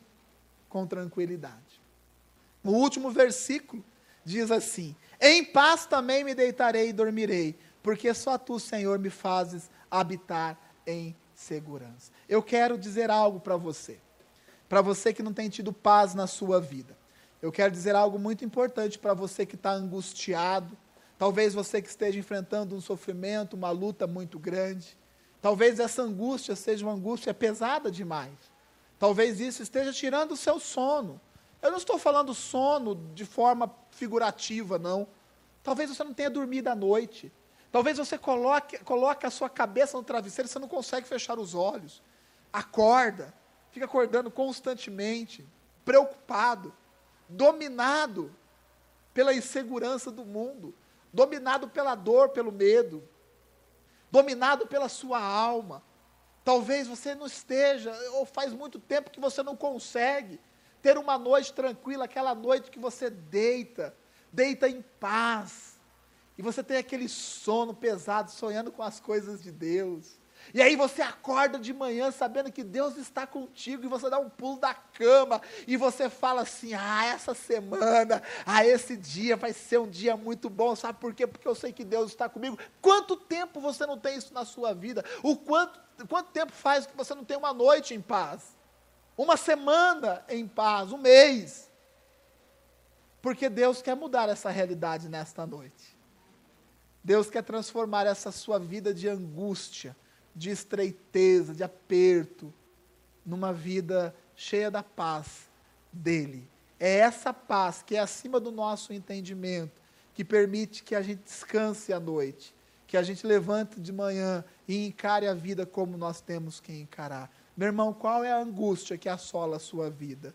com tranquilidade. O último versículo diz assim: Em paz também me deitarei e dormirei, porque só tu, Senhor, me fazes habitar em segurança. Eu quero dizer algo para você, para você que não tem tido paz na sua vida. Eu quero dizer algo muito importante para você que está angustiado, talvez você que esteja enfrentando um sofrimento, uma luta muito grande. Talvez essa angústia seja uma angústia pesada demais. Talvez isso esteja tirando o seu sono. Eu não estou falando sono de forma figurativa, não. Talvez você não tenha dormido à noite. Talvez você coloque, coloque a sua cabeça no travesseiro e você não consegue fechar os olhos. Acorda, fica acordando constantemente, preocupado, dominado pela insegurança do mundo, dominado pela dor, pelo medo, dominado pela sua alma. Talvez você não esteja, ou faz muito tempo que você não consegue ter uma noite tranquila, aquela noite que você deita, deita em paz, e você tem aquele sono pesado, sonhando com as coisas de Deus. E aí você acorda de manhã sabendo que Deus está contigo e você dá um pulo da cama e você fala assim: "Ah, essa semana, ah, esse dia vai ser um dia muito bom". Sabe por quê? Porque eu sei que Deus está comigo. Quanto tempo você não tem isso na sua vida? O quanto quanto tempo faz que você não tem uma noite em paz? Uma semana em paz, um mês? Porque Deus quer mudar essa realidade nesta noite. Deus quer transformar essa sua vida de angústia de estreiteza, de aperto, numa vida cheia da paz dele. É essa paz que é acima do nosso entendimento, que permite que a gente descanse à noite, que a gente levante de manhã e encare a vida como nós temos que encarar. Meu irmão, qual é a angústia que assola a sua vida?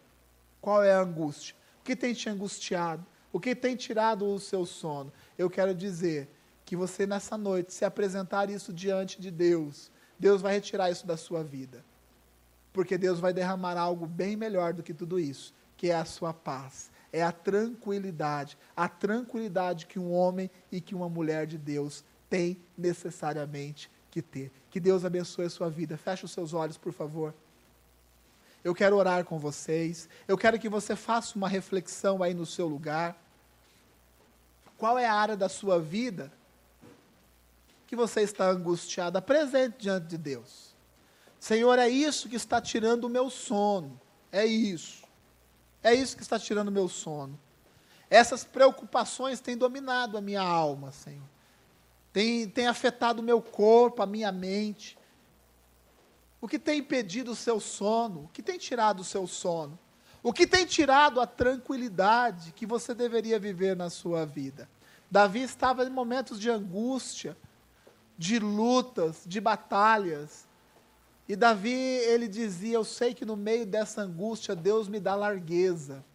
Qual é a angústia? O que tem te angustiado? O que tem tirado o seu sono? Eu quero dizer que você nessa noite se apresentar isso diante de Deus, Deus vai retirar isso da sua vida. Porque Deus vai derramar algo bem melhor do que tudo isso, que é a sua paz, é a tranquilidade, a tranquilidade que um homem e que uma mulher de Deus tem necessariamente que ter. Que Deus abençoe a sua vida. Feche os seus olhos, por favor. Eu quero orar com vocês. Eu quero que você faça uma reflexão aí no seu lugar. Qual é a área da sua vida que você está angustiado, apresente diante de Deus. Senhor, é isso que está tirando o meu sono. É isso. É isso que está tirando o meu sono. Essas preocupações têm dominado a minha alma, Senhor. Tem, tem afetado o meu corpo, a minha mente. O que tem impedido o seu sono? O que tem tirado o seu sono? O que tem tirado a tranquilidade que você deveria viver na sua vida? Davi estava em momentos de angústia, de lutas, de batalhas. E Davi, ele dizia: Eu sei que no meio dessa angústia Deus me dá largueza.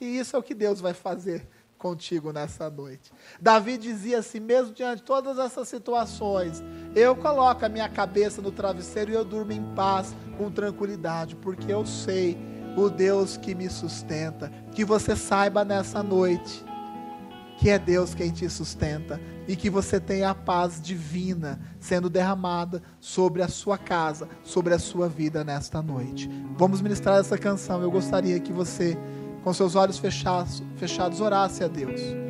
E isso é o que Deus vai fazer contigo nessa noite. Davi dizia assim: mesmo diante de todas essas situações, eu coloco a minha cabeça no travesseiro e eu durmo em paz, com tranquilidade, porque eu sei o Deus que me sustenta. Que você saiba nessa noite que é Deus quem te sustenta e que você tenha a paz divina sendo derramada sobre a sua casa, sobre a sua vida nesta noite. Vamos ministrar essa canção. Eu gostaria que você, com seus olhos fechados, fechados orasse a Deus.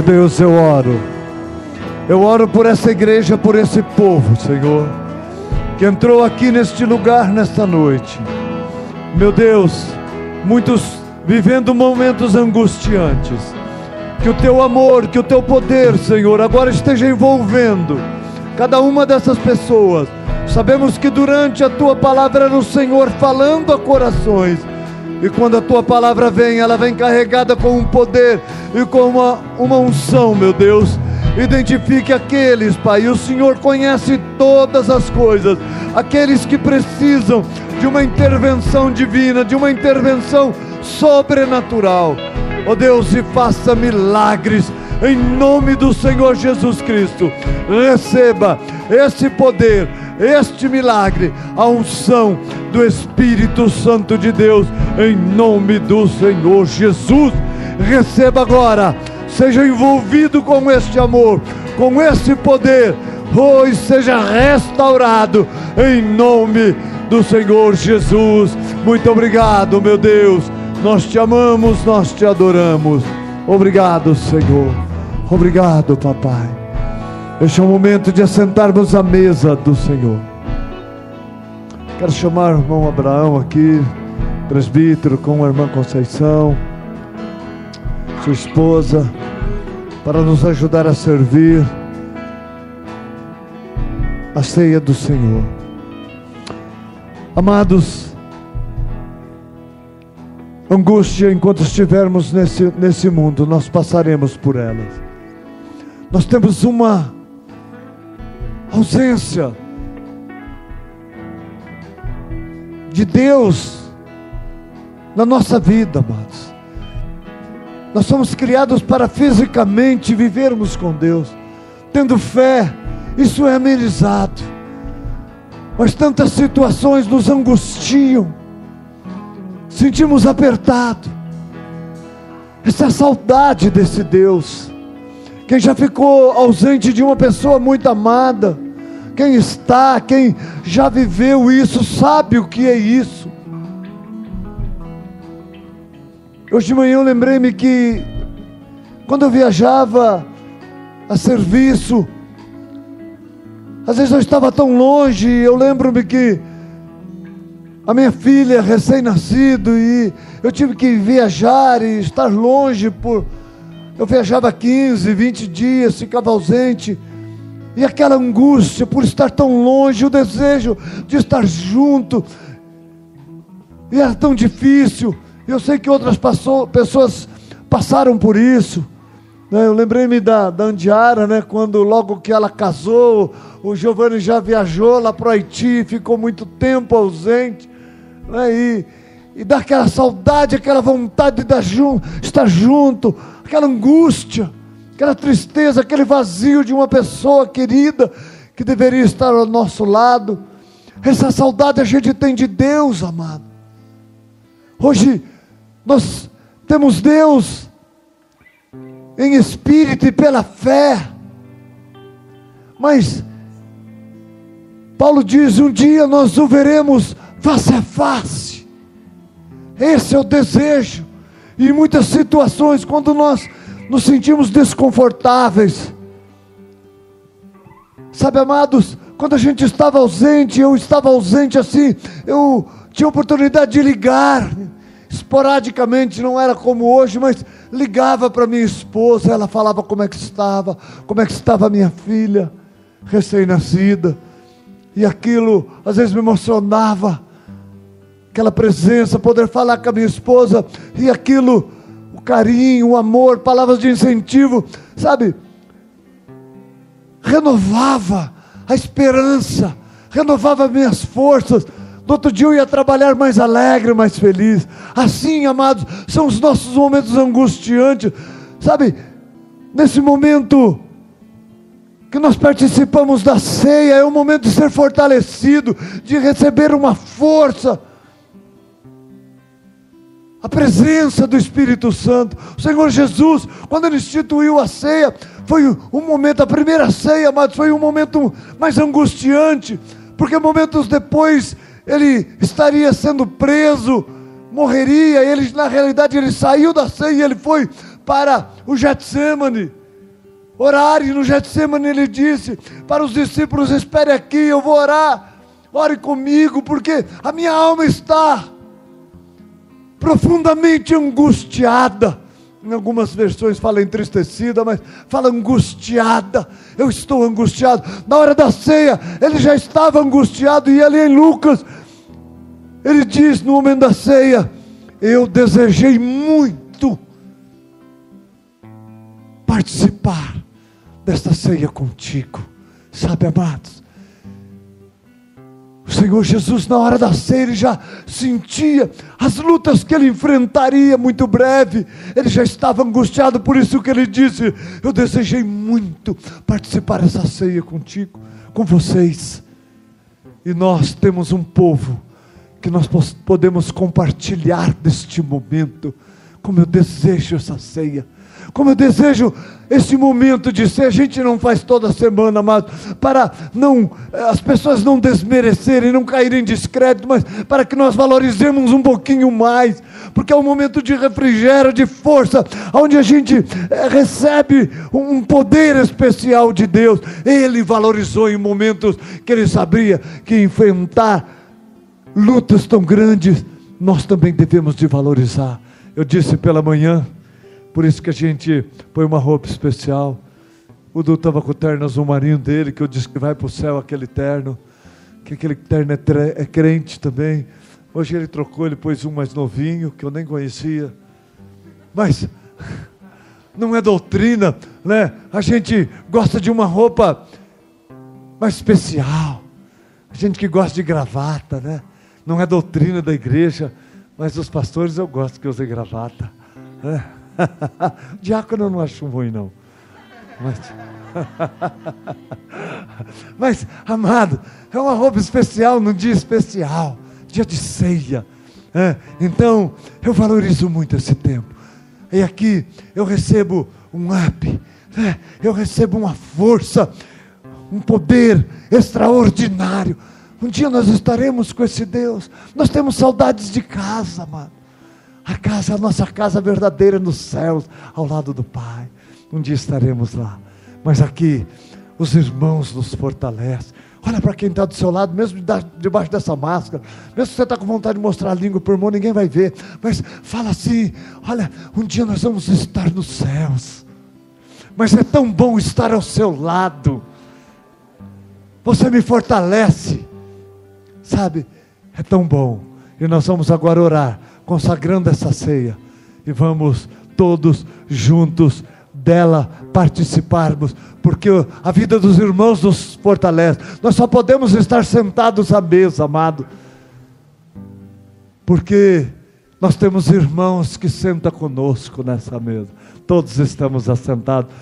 Senhor Deus, eu oro. Eu oro por essa igreja, por esse povo, Senhor, que entrou aqui neste lugar nesta noite. Meu Deus, muitos vivendo momentos angustiantes. Que o teu amor, que o teu poder, Senhor, agora esteja envolvendo cada uma dessas pessoas. Sabemos que durante a tua palavra era o Senhor falando a corações, E quando a tua palavra vem, ela vem carregada com um poder e com uma, uma unção, meu Deus. Identifique aqueles, Pai, o Senhor conhece todas as coisas, aqueles que precisam de uma intervenção divina, de uma intervenção sobrenatural. Ó oh Deus, e faça milagres em nome do Senhor Jesus Cristo. Receba esse poder, este milagre, a unção do Espírito Santo de Deus, em nome do Senhor Jesus. Receba agora, seja envolvido com este amor, com esse poder, hoje seja restaurado, em nome do Senhor Jesus. Muito obrigado, meu Deus. Nós te amamos, nós te adoramos. Obrigado, Senhor. Obrigado, papai. Este é o momento de assentarmos à mesa do Senhor. Quero chamar o irmão Abraão aqui, presbítero, com a irmã Conceição, sua esposa, para nos ajudar a servir a ceia do Senhor. Amados, angústia enquanto estivermos nesse, nesse mundo, nós passaremos por elas nós temos uma ausência de Deus na nossa vida, amados. Nós somos criados para fisicamente vivermos com Deus, tendo fé, isso é amenizado. Mas tantas situações nos angustiam, sentimos apertado. Essa saudade desse Deus quem já ficou ausente de uma pessoa muito amada, quem está, quem já viveu isso, sabe o que é isso. Hoje de manhã eu lembrei-me que, quando eu viajava a serviço, às vezes eu estava tão longe, eu lembro-me que a minha filha recém-nascido e eu tive que viajar e estar longe por eu viajava 15, 20 dias, ficava ausente. E aquela angústia por estar tão longe, o desejo de estar junto. E era tão difícil. Eu sei que outras passou, pessoas passaram por isso. Né? Eu lembrei-me da, da Andiara, né? quando logo que ela casou, o Giovanni já viajou lá para o Haiti, ficou muito tempo ausente. Né? E, e dá aquela saudade, aquela vontade de estar junto aquela angústia, aquela tristeza, aquele vazio de uma pessoa querida que deveria estar ao nosso lado. Essa saudade a gente tem de Deus, amado. Hoje nós temos Deus em espírito e pela fé. Mas Paulo diz: um dia nós o veremos face a face. Esse é o desejo em muitas situações, quando nós nos sentimos desconfortáveis, sabe, amados, quando a gente estava ausente, eu estava ausente assim, eu tinha oportunidade de ligar, esporadicamente, não era como hoje, mas ligava para minha esposa, ela falava como é que estava, como é que estava a minha filha, recém-nascida, e aquilo às vezes me emocionava, aquela presença, poder falar com a minha esposa e aquilo, o carinho, o amor, palavras de incentivo, sabe? Renovava a esperança, renovava minhas forças. No outro dia eu ia trabalhar mais alegre, mais feliz. Assim, amados, são os nossos momentos angustiantes, sabe? Nesse momento que nós participamos da ceia, é o momento de ser fortalecido, de receber uma força a presença do Espírito Santo. O Senhor Jesus, quando ele instituiu a ceia, foi um momento, a primeira ceia, amados, foi um momento mais angustiante, porque momentos depois ele estaria sendo preso, morreria, ele na realidade ele saiu da ceia e ele foi para o Getsemane. Orar, e no Getsemane ele disse para os discípulos: Espere aqui, eu vou orar, ore comigo, porque a minha alma está profundamente angustiada. Em algumas versões fala entristecida, mas fala angustiada. Eu estou angustiado. Na hora da ceia, ele já estava angustiado, e ali em Lucas, ele diz no momento da ceia: eu desejei muito participar desta ceia contigo. Sabe, amados? O Senhor Jesus, na hora da ceia, ele já sentia as lutas que ele enfrentaria muito breve. Ele já estava angustiado, por isso que ele disse: Eu desejei muito participar dessa ceia contigo, com vocês. E nós temos um povo que nós podemos compartilhar deste momento. Como eu desejo essa ceia. Como eu desejo esse momento de ser, a gente não faz toda semana, mas para não as pessoas não desmerecerem, não caírem em descrédito, mas para que nós valorizemos um pouquinho mais, porque é um momento de refrigério, de força, onde a gente é, recebe um poder especial de Deus. Ele valorizou em momentos que ele sabia que enfrentar lutas tão grandes, nós também devemos de valorizar. Eu disse pela manhã, por isso que a gente põe uma roupa especial. O Du estava com o terno azul marinho dele, que eu disse que vai para o céu aquele terno, que aquele terno é, é crente também. Hoje ele trocou, ele pôs um mais novinho, que eu nem conhecia. Mas não é doutrina, né? A gente gosta de uma roupa mais especial. A gente que gosta de gravata, né? Não é doutrina da igreja, mas os pastores eu gosto que usem gravata. Né? Diácono eu não acho ruim, não. Mas, mas, amado, é uma roupa especial num dia especial, dia de ceia. É, então, eu valorizo muito esse tempo. E aqui eu recebo um up, é, eu recebo uma força, um poder extraordinário. Um dia nós estaremos com esse Deus. Nós temos saudades de casa, amado. A casa, a nossa casa verdadeira nos céus, ao lado do Pai. Um dia estaremos lá. Mas aqui, os irmãos nos fortalecem. Olha para quem está do seu lado, mesmo debaixo dessa máscara. Mesmo que você está com vontade de mostrar a língua para o irmão, ninguém vai ver. Mas fala assim: olha, um dia nós vamos estar nos céus. Mas é tão bom estar ao seu lado. Você me fortalece. Sabe, é tão bom. E nós vamos agora orar consagrando essa ceia e vamos todos juntos dela participarmos, porque a vida dos irmãos nos fortalece. Nós só podemos estar sentados à mesa, amado, porque nós temos irmãos que sentam conosco nessa mesa. Todos estamos assentados.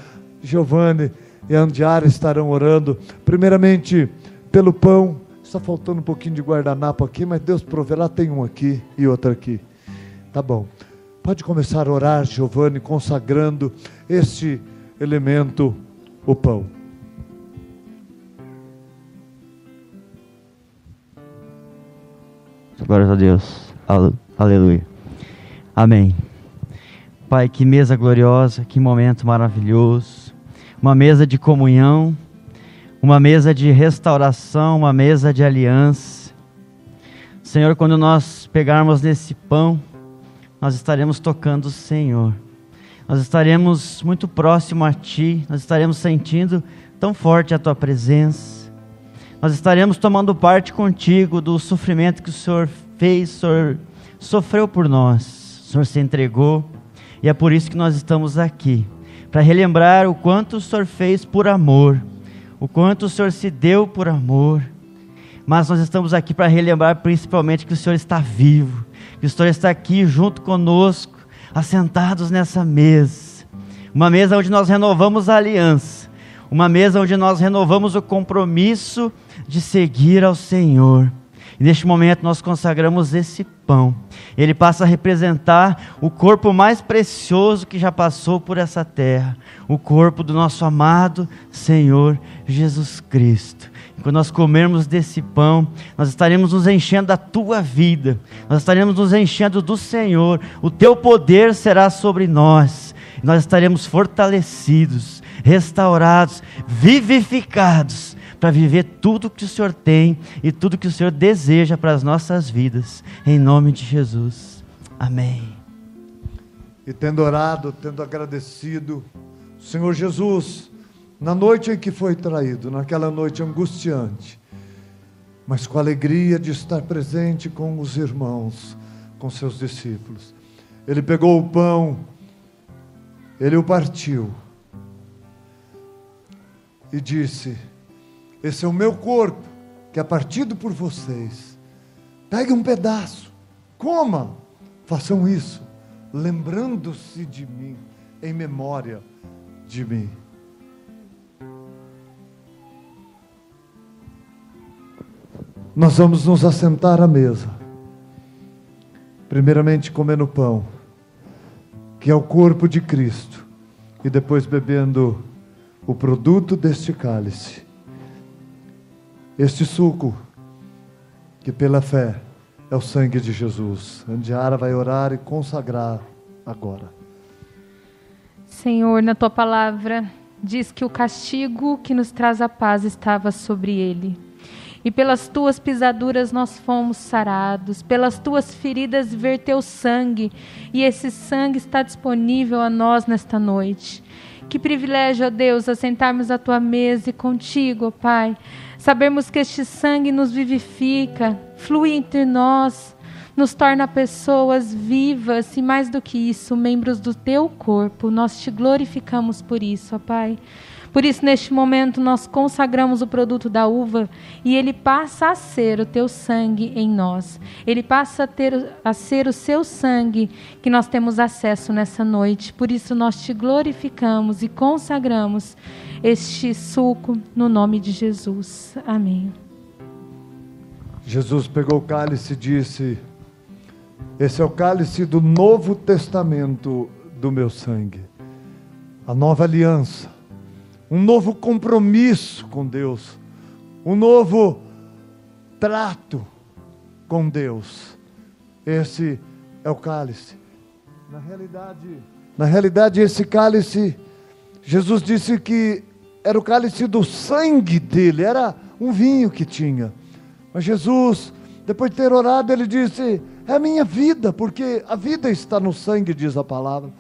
Giovanni e Andiara estarão orando, primeiramente pelo pão. Está faltando um pouquinho de guardanapo aqui, mas Deus proverá. Tem um aqui e outro aqui. Tá bom. Pode começar a orar, Giovanni, consagrando este elemento, o pão. Glórias a Deus. Aleluia. Amém. Pai, que mesa gloriosa, que momento maravilhoso. Uma mesa de comunhão, uma mesa de restauração, uma mesa de aliança. Senhor, quando nós pegarmos nesse pão, nós estaremos tocando o Senhor. Nós estaremos muito próximo a Ti, nós estaremos sentindo tão forte a Tua presença. Nós estaremos tomando parte contigo do sofrimento que o Senhor fez, o Senhor sofreu por nós, o Senhor se entregou, e é por isso que nós estamos aqui para relembrar o quanto o Senhor fez por amor, o quanto o Senhor se deu por amor. Mas nós estamos aqui para relembrar principalmente que o Senhor está vivo, que o Senhor está aqui junto conosco, assentados nessa mesa. Uma mesa onde nós renovamos a aliança, uma mesa onde nós renovamos o compromisso de seguir ao Senhor. E neste momento nós consagramos esse pão. Ele passa a representar o corpo mais precioso que já passou por essa terra, o corpo do nosso amado Senhor Jesus Cristo. Quando nós comermos desse pão, nós estaremos nos enchendo da tua vida, nós estaremos nos enchendo do Senhor, o teu poder será sobre nós, nós estaremos fortalecidos, restaurados, vivificados, para viver tudo que o Senhor tem e tudo que o Senhor deseja para as nossas vidas, em nome de Jesus. Amém. E tendo orado, tendo agradecido, Senhor Jesus, na noite em que foi traído, naquela noite angustiante, mas com a alegria de estar presente com os irmãos, com seus discípulos. Ele pegou o pão, ele o partiu e disse: Esse é o meu corpo, que é partido por vocês. Pegue um pedaço, coma, façam isso, lembrando-se de mim, em memória de mim. Nós vamos nos assentar à mesa. Primeiramente comendo pão, que é o corpo de Cristo, e depois bebendo o produto deste cálice, este suco, que pela fé é o sangue de Jesus. Andiara vai orar e consagrar agora. Senhor, na tua palavra diz que o castigo que nos traz a paz estava sobre ele e pelas tuas pisaduras nós fomos sarados, pelas tuas feridas verteu sangue, e esse sangue está disponível a nós nesta noite. Que privilégio, ó Deus, assentarmos à tua mesa e contigo, ó Pai. Sabermos que este sangue nos vivifica, flui entre nós, nos torna pessoas vivas e, mais do que isso, membros do teu corpo. Nós te glorificamos por isso, ó Pai. Por isso, neste momento, nós consagramos o produto da uva e ele passa a ser o teu sangue em nós. Ele passa a, ter, a ser o seu sangue que nós temos acesso nessa noite. Por isso, nós te glorificamos e consagramos este suco no nome de Jesus. Amém. Jesus pegou o cálice e disse: Esse é o cálice do Novo Testamento do meu sangue, a nova aliança um novo compromisso com Deus, um novo trato com Deus. Esse é o cálice. Na realidade, na realidade esse cálice, Jesus disse que era o cálice do sangue dele, era um vinho que tinha. Mas Jesus, depois de ter orado, ele disse: "É a minha vida, porque a vida está no sangue", diz a palavra.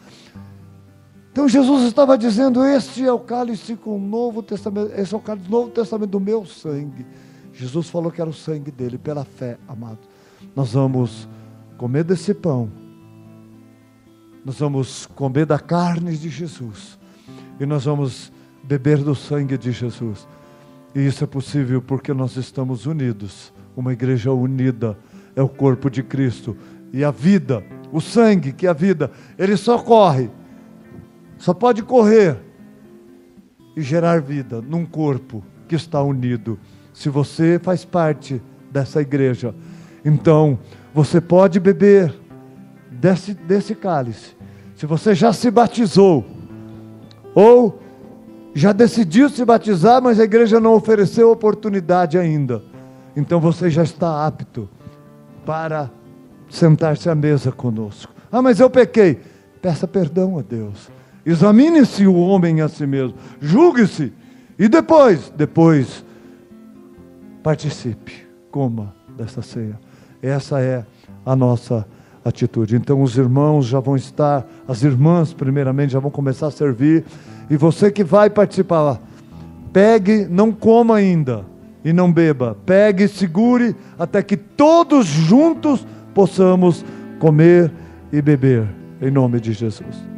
Então Jesus estava dizendo: Este é o cálice com o Novo Testamento, esse é o cálice do Novo Testamento do meu sangue. Jesus falou que era o sangue dele, pela fé, amado. Nós vamos comer desse pão, nós vamos comer da carne de Jesus, e nós vamos beber do sangue de Jesus. E isso é possível porque nós estamos unidos, uma igreja unida, é o corpo de Cristo. E a vida, o sangue, que é a vida, ele só corre só pode correr e gerar vida num corpo que está unido. Se você faz parte dessa igreja, então você pode beber desse, desse cálice. Se você já se batizou, ou já decidiu se batizar, mas a igreja não ofereceu oportunidade ainda, então você já está apto para sentar-se à mesa conosco. Ah, mas eu pequei. Peça perdão a Deus. Examine-se o homem a si mesmo, julgue-se e depois, depois participe, coma dessa ceia. Essa é a nossa atitude. Então os irmãos já vão estar, as irmãs primeiramente já vão começar a servir e você que vai participar, pegue, não coma ainda e não beba. Pegue, segure até que todos juntos possamos comer e beber em nome de Jesus.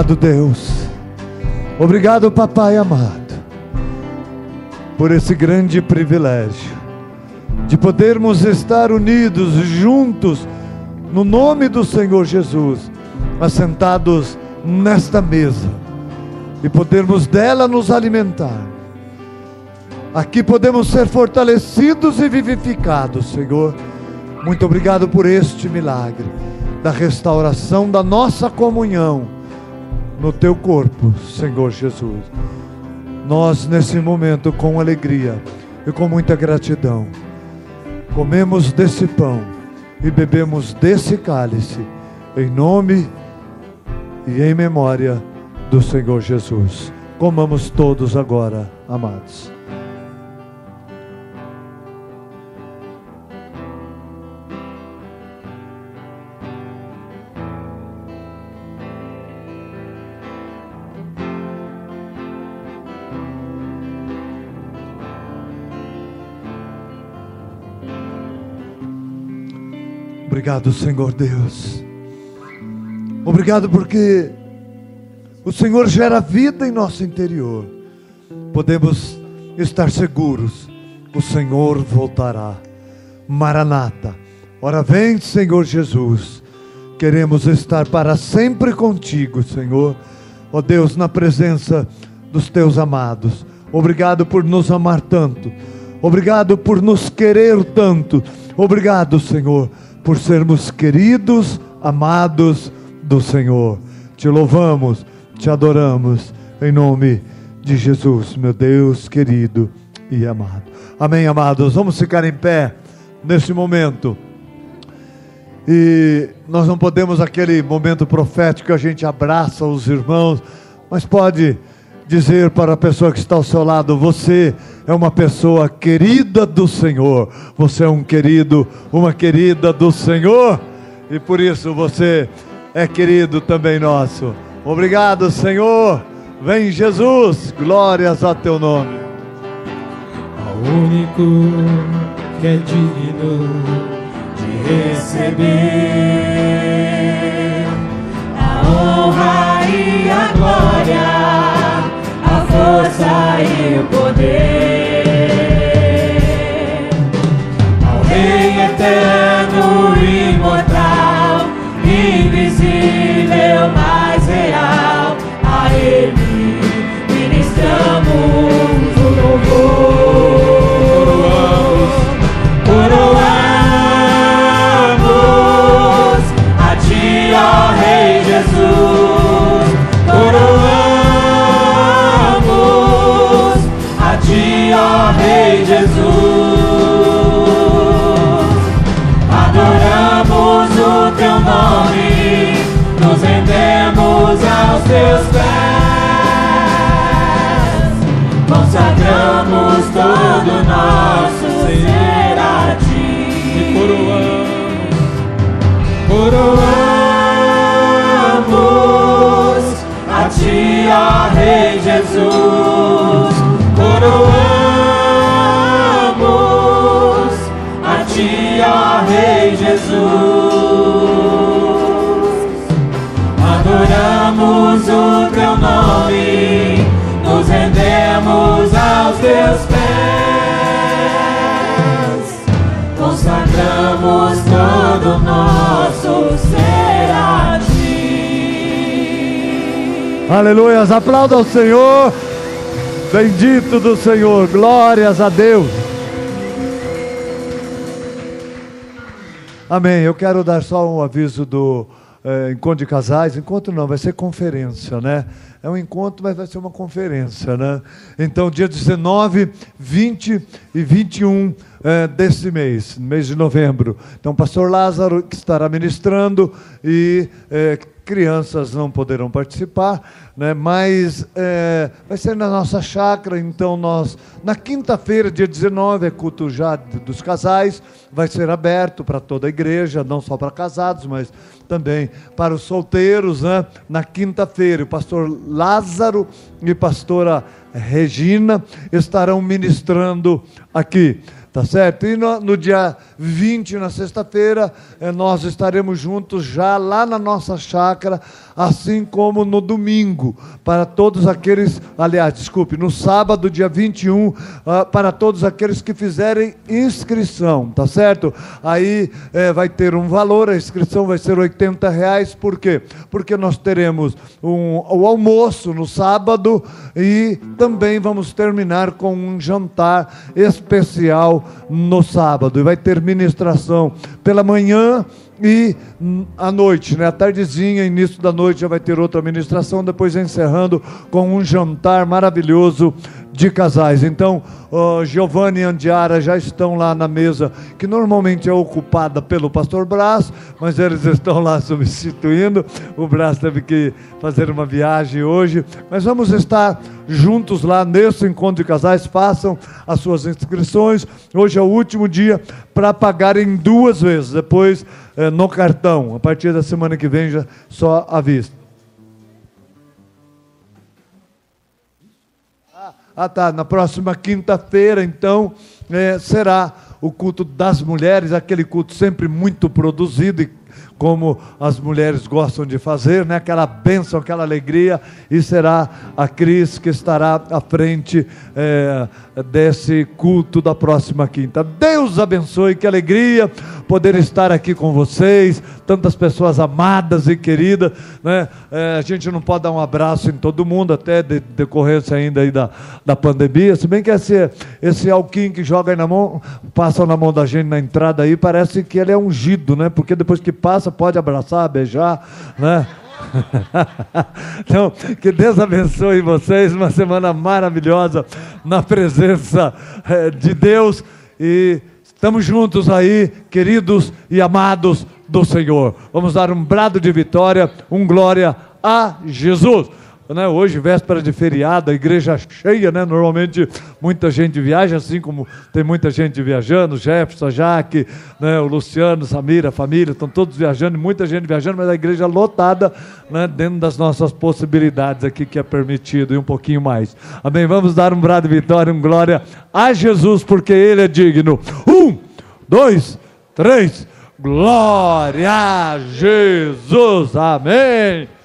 Obrigado, Deus. Obrigado, Papai amado, por esse grande privilégio de podermos estar unidos, juntos, no nome do Senhor Jesus, assentados nesta mesa e podermos dela nos alimentar. Aqui podemos ser fortalecidos e vivificados, Senhor. Muito obrigado por este milagre da restauração da nossa comunhão no teu corpo, Senhor Jesus. Nós, nesse momento, com alegria e com muita gratidão, comemos desse pão e bebemos desse cálice, em nome e em memória do Senhor Jesus. Comamos todos agora, amados. Obrigado, Senhor Deus. Obrigado porque o Senhor gera vida em nosso interior. Podemos estar seguros, o Senhor voltará. Maranata. Ora vem, Senhor Jesus. Queremos estar para sempre contigo, Senhor. Ó Deus, na presença dos teus amados. Obrigado por nos amar tanto. Obrigado por nos querer tanto. Obrigado, Senhor, por sermos queridos, amados do Senhor. Te louvamos, te adoramos, em nome de Jesus, meu Deus querido e amado. Amém, amados. Vamos ficar em pé nesse momento. E nós não podemos aquele momento profético a gente abraça os irmãos, mas pode dizer para a pessoa que está ao seu lado: você é uma pessoa querida do Senhor, você é um querido, uma querida do Senhor, e por isso você é querido também nosso. Obrigado, Senhor. Vem Jesus, glórias a teu nome. ao único que é digno de receber a honra e a glória, força e o poder. Aleluias, aplauda ao Senhor. Bendito do Senhor, glórias a Deus. Amém. Eu quero dar só um aviso do eh, encontro de casais. Encontro não, vai ser conferência, né? É um encontro, mas vai ser uma conferência, né? Então, dia 19, 20 e 21 eh, desse mês, mês de novembro. Então, o pastor Lázaro que estará ministrando e eh, crianças não poderão participar, né? mas é, vai ser na nossa chácara, então nós, na quinta-feira, dia 19, é culto já dos casais, vai ser aberto para toda a igreja, não só para casados, mas também para os solteiros, né? na quinta-feira, o pastor Lázaro e pastora Regina estarão ministrando aqui. Tá certo? E no, no dia 20, na sexta-feira, eh, nós estaremos juntos já lá na nossa chácara, assim como no domingo, para todos aqueles, aliás, desculpe, no sábado, dia 21, ah, para todos aqueles que fizerem inscrição, tá certo? Aí eh, vai ter um valor, a inscrição vai ser 80 reais, por quê? Porque nós teremos um, o almoço no sábado e também vamos terminar com um jantar especial no sábado. E vai ter ministração pela manhã e à noite, né? Tardezinha, início da noite já vai ter outra ministração, depois encerrando com um jantar maravilhoso de casais. Então, uh, Giovanni e Andiara já estão lá na mesa, que normalmente é ocupada pelo pastor Brás, mas eles estão lá substituindo. O Brás teve que fazer uma viagem hoje, mas vamos estar juntos lá nesse encontro de casais. Façam as suas inscrições. Hoje é o último dia para pagarem duas vezes, depois eh, no cartão. A partir da semana que vem já só à vista. Ah, tá. Na próxima quinta-feira, então, eh, será o culto das mulheres, aquele culto sempre muito produzido e como as mulheres gostam de fazer, né? aquela bênção, aquela alegria, e será a Cris que estará à frente é, desse culto da próxima quinta. Deus abençoe, que alegria poder estar aqui com vocês, tantas pessoas amadas e queridas, né? É, a gente não pode dar um abraço em todo mundo, até de, decorrência ainda aí da, da pandemia, se bem que esse, esse alquim que joga aí na mão, passa na mão da gente na entrada aí, parece que ele é ungido, né? Porque depois que passa, pode abraçar, beijar, né? então, que Deus abençoe vocês, uma semana maravilhosa na presença eh, de Deus e estamos juntos aí, queridos e amados do Senhor. Vamos dar um brado de vitória, um glória a Jesus né? Hoje, véspera de feriado, a igreja cheia, né? Normalmente muita gente viaja, assim como tem muita gente viajando, Jefferson, Jaque, né? o Luciano, Samira, a família, estão todos viajando, muita gente viajando, mas a igreja lotada, né? Dentro das nossas possibilidades aqui que é permitido e um pouquinho mais. Amém? Vamos dar um brado de vitória, um glória a Jesus, porque Ele é digno. Um, dois, três. Glória a Jesus. Amém.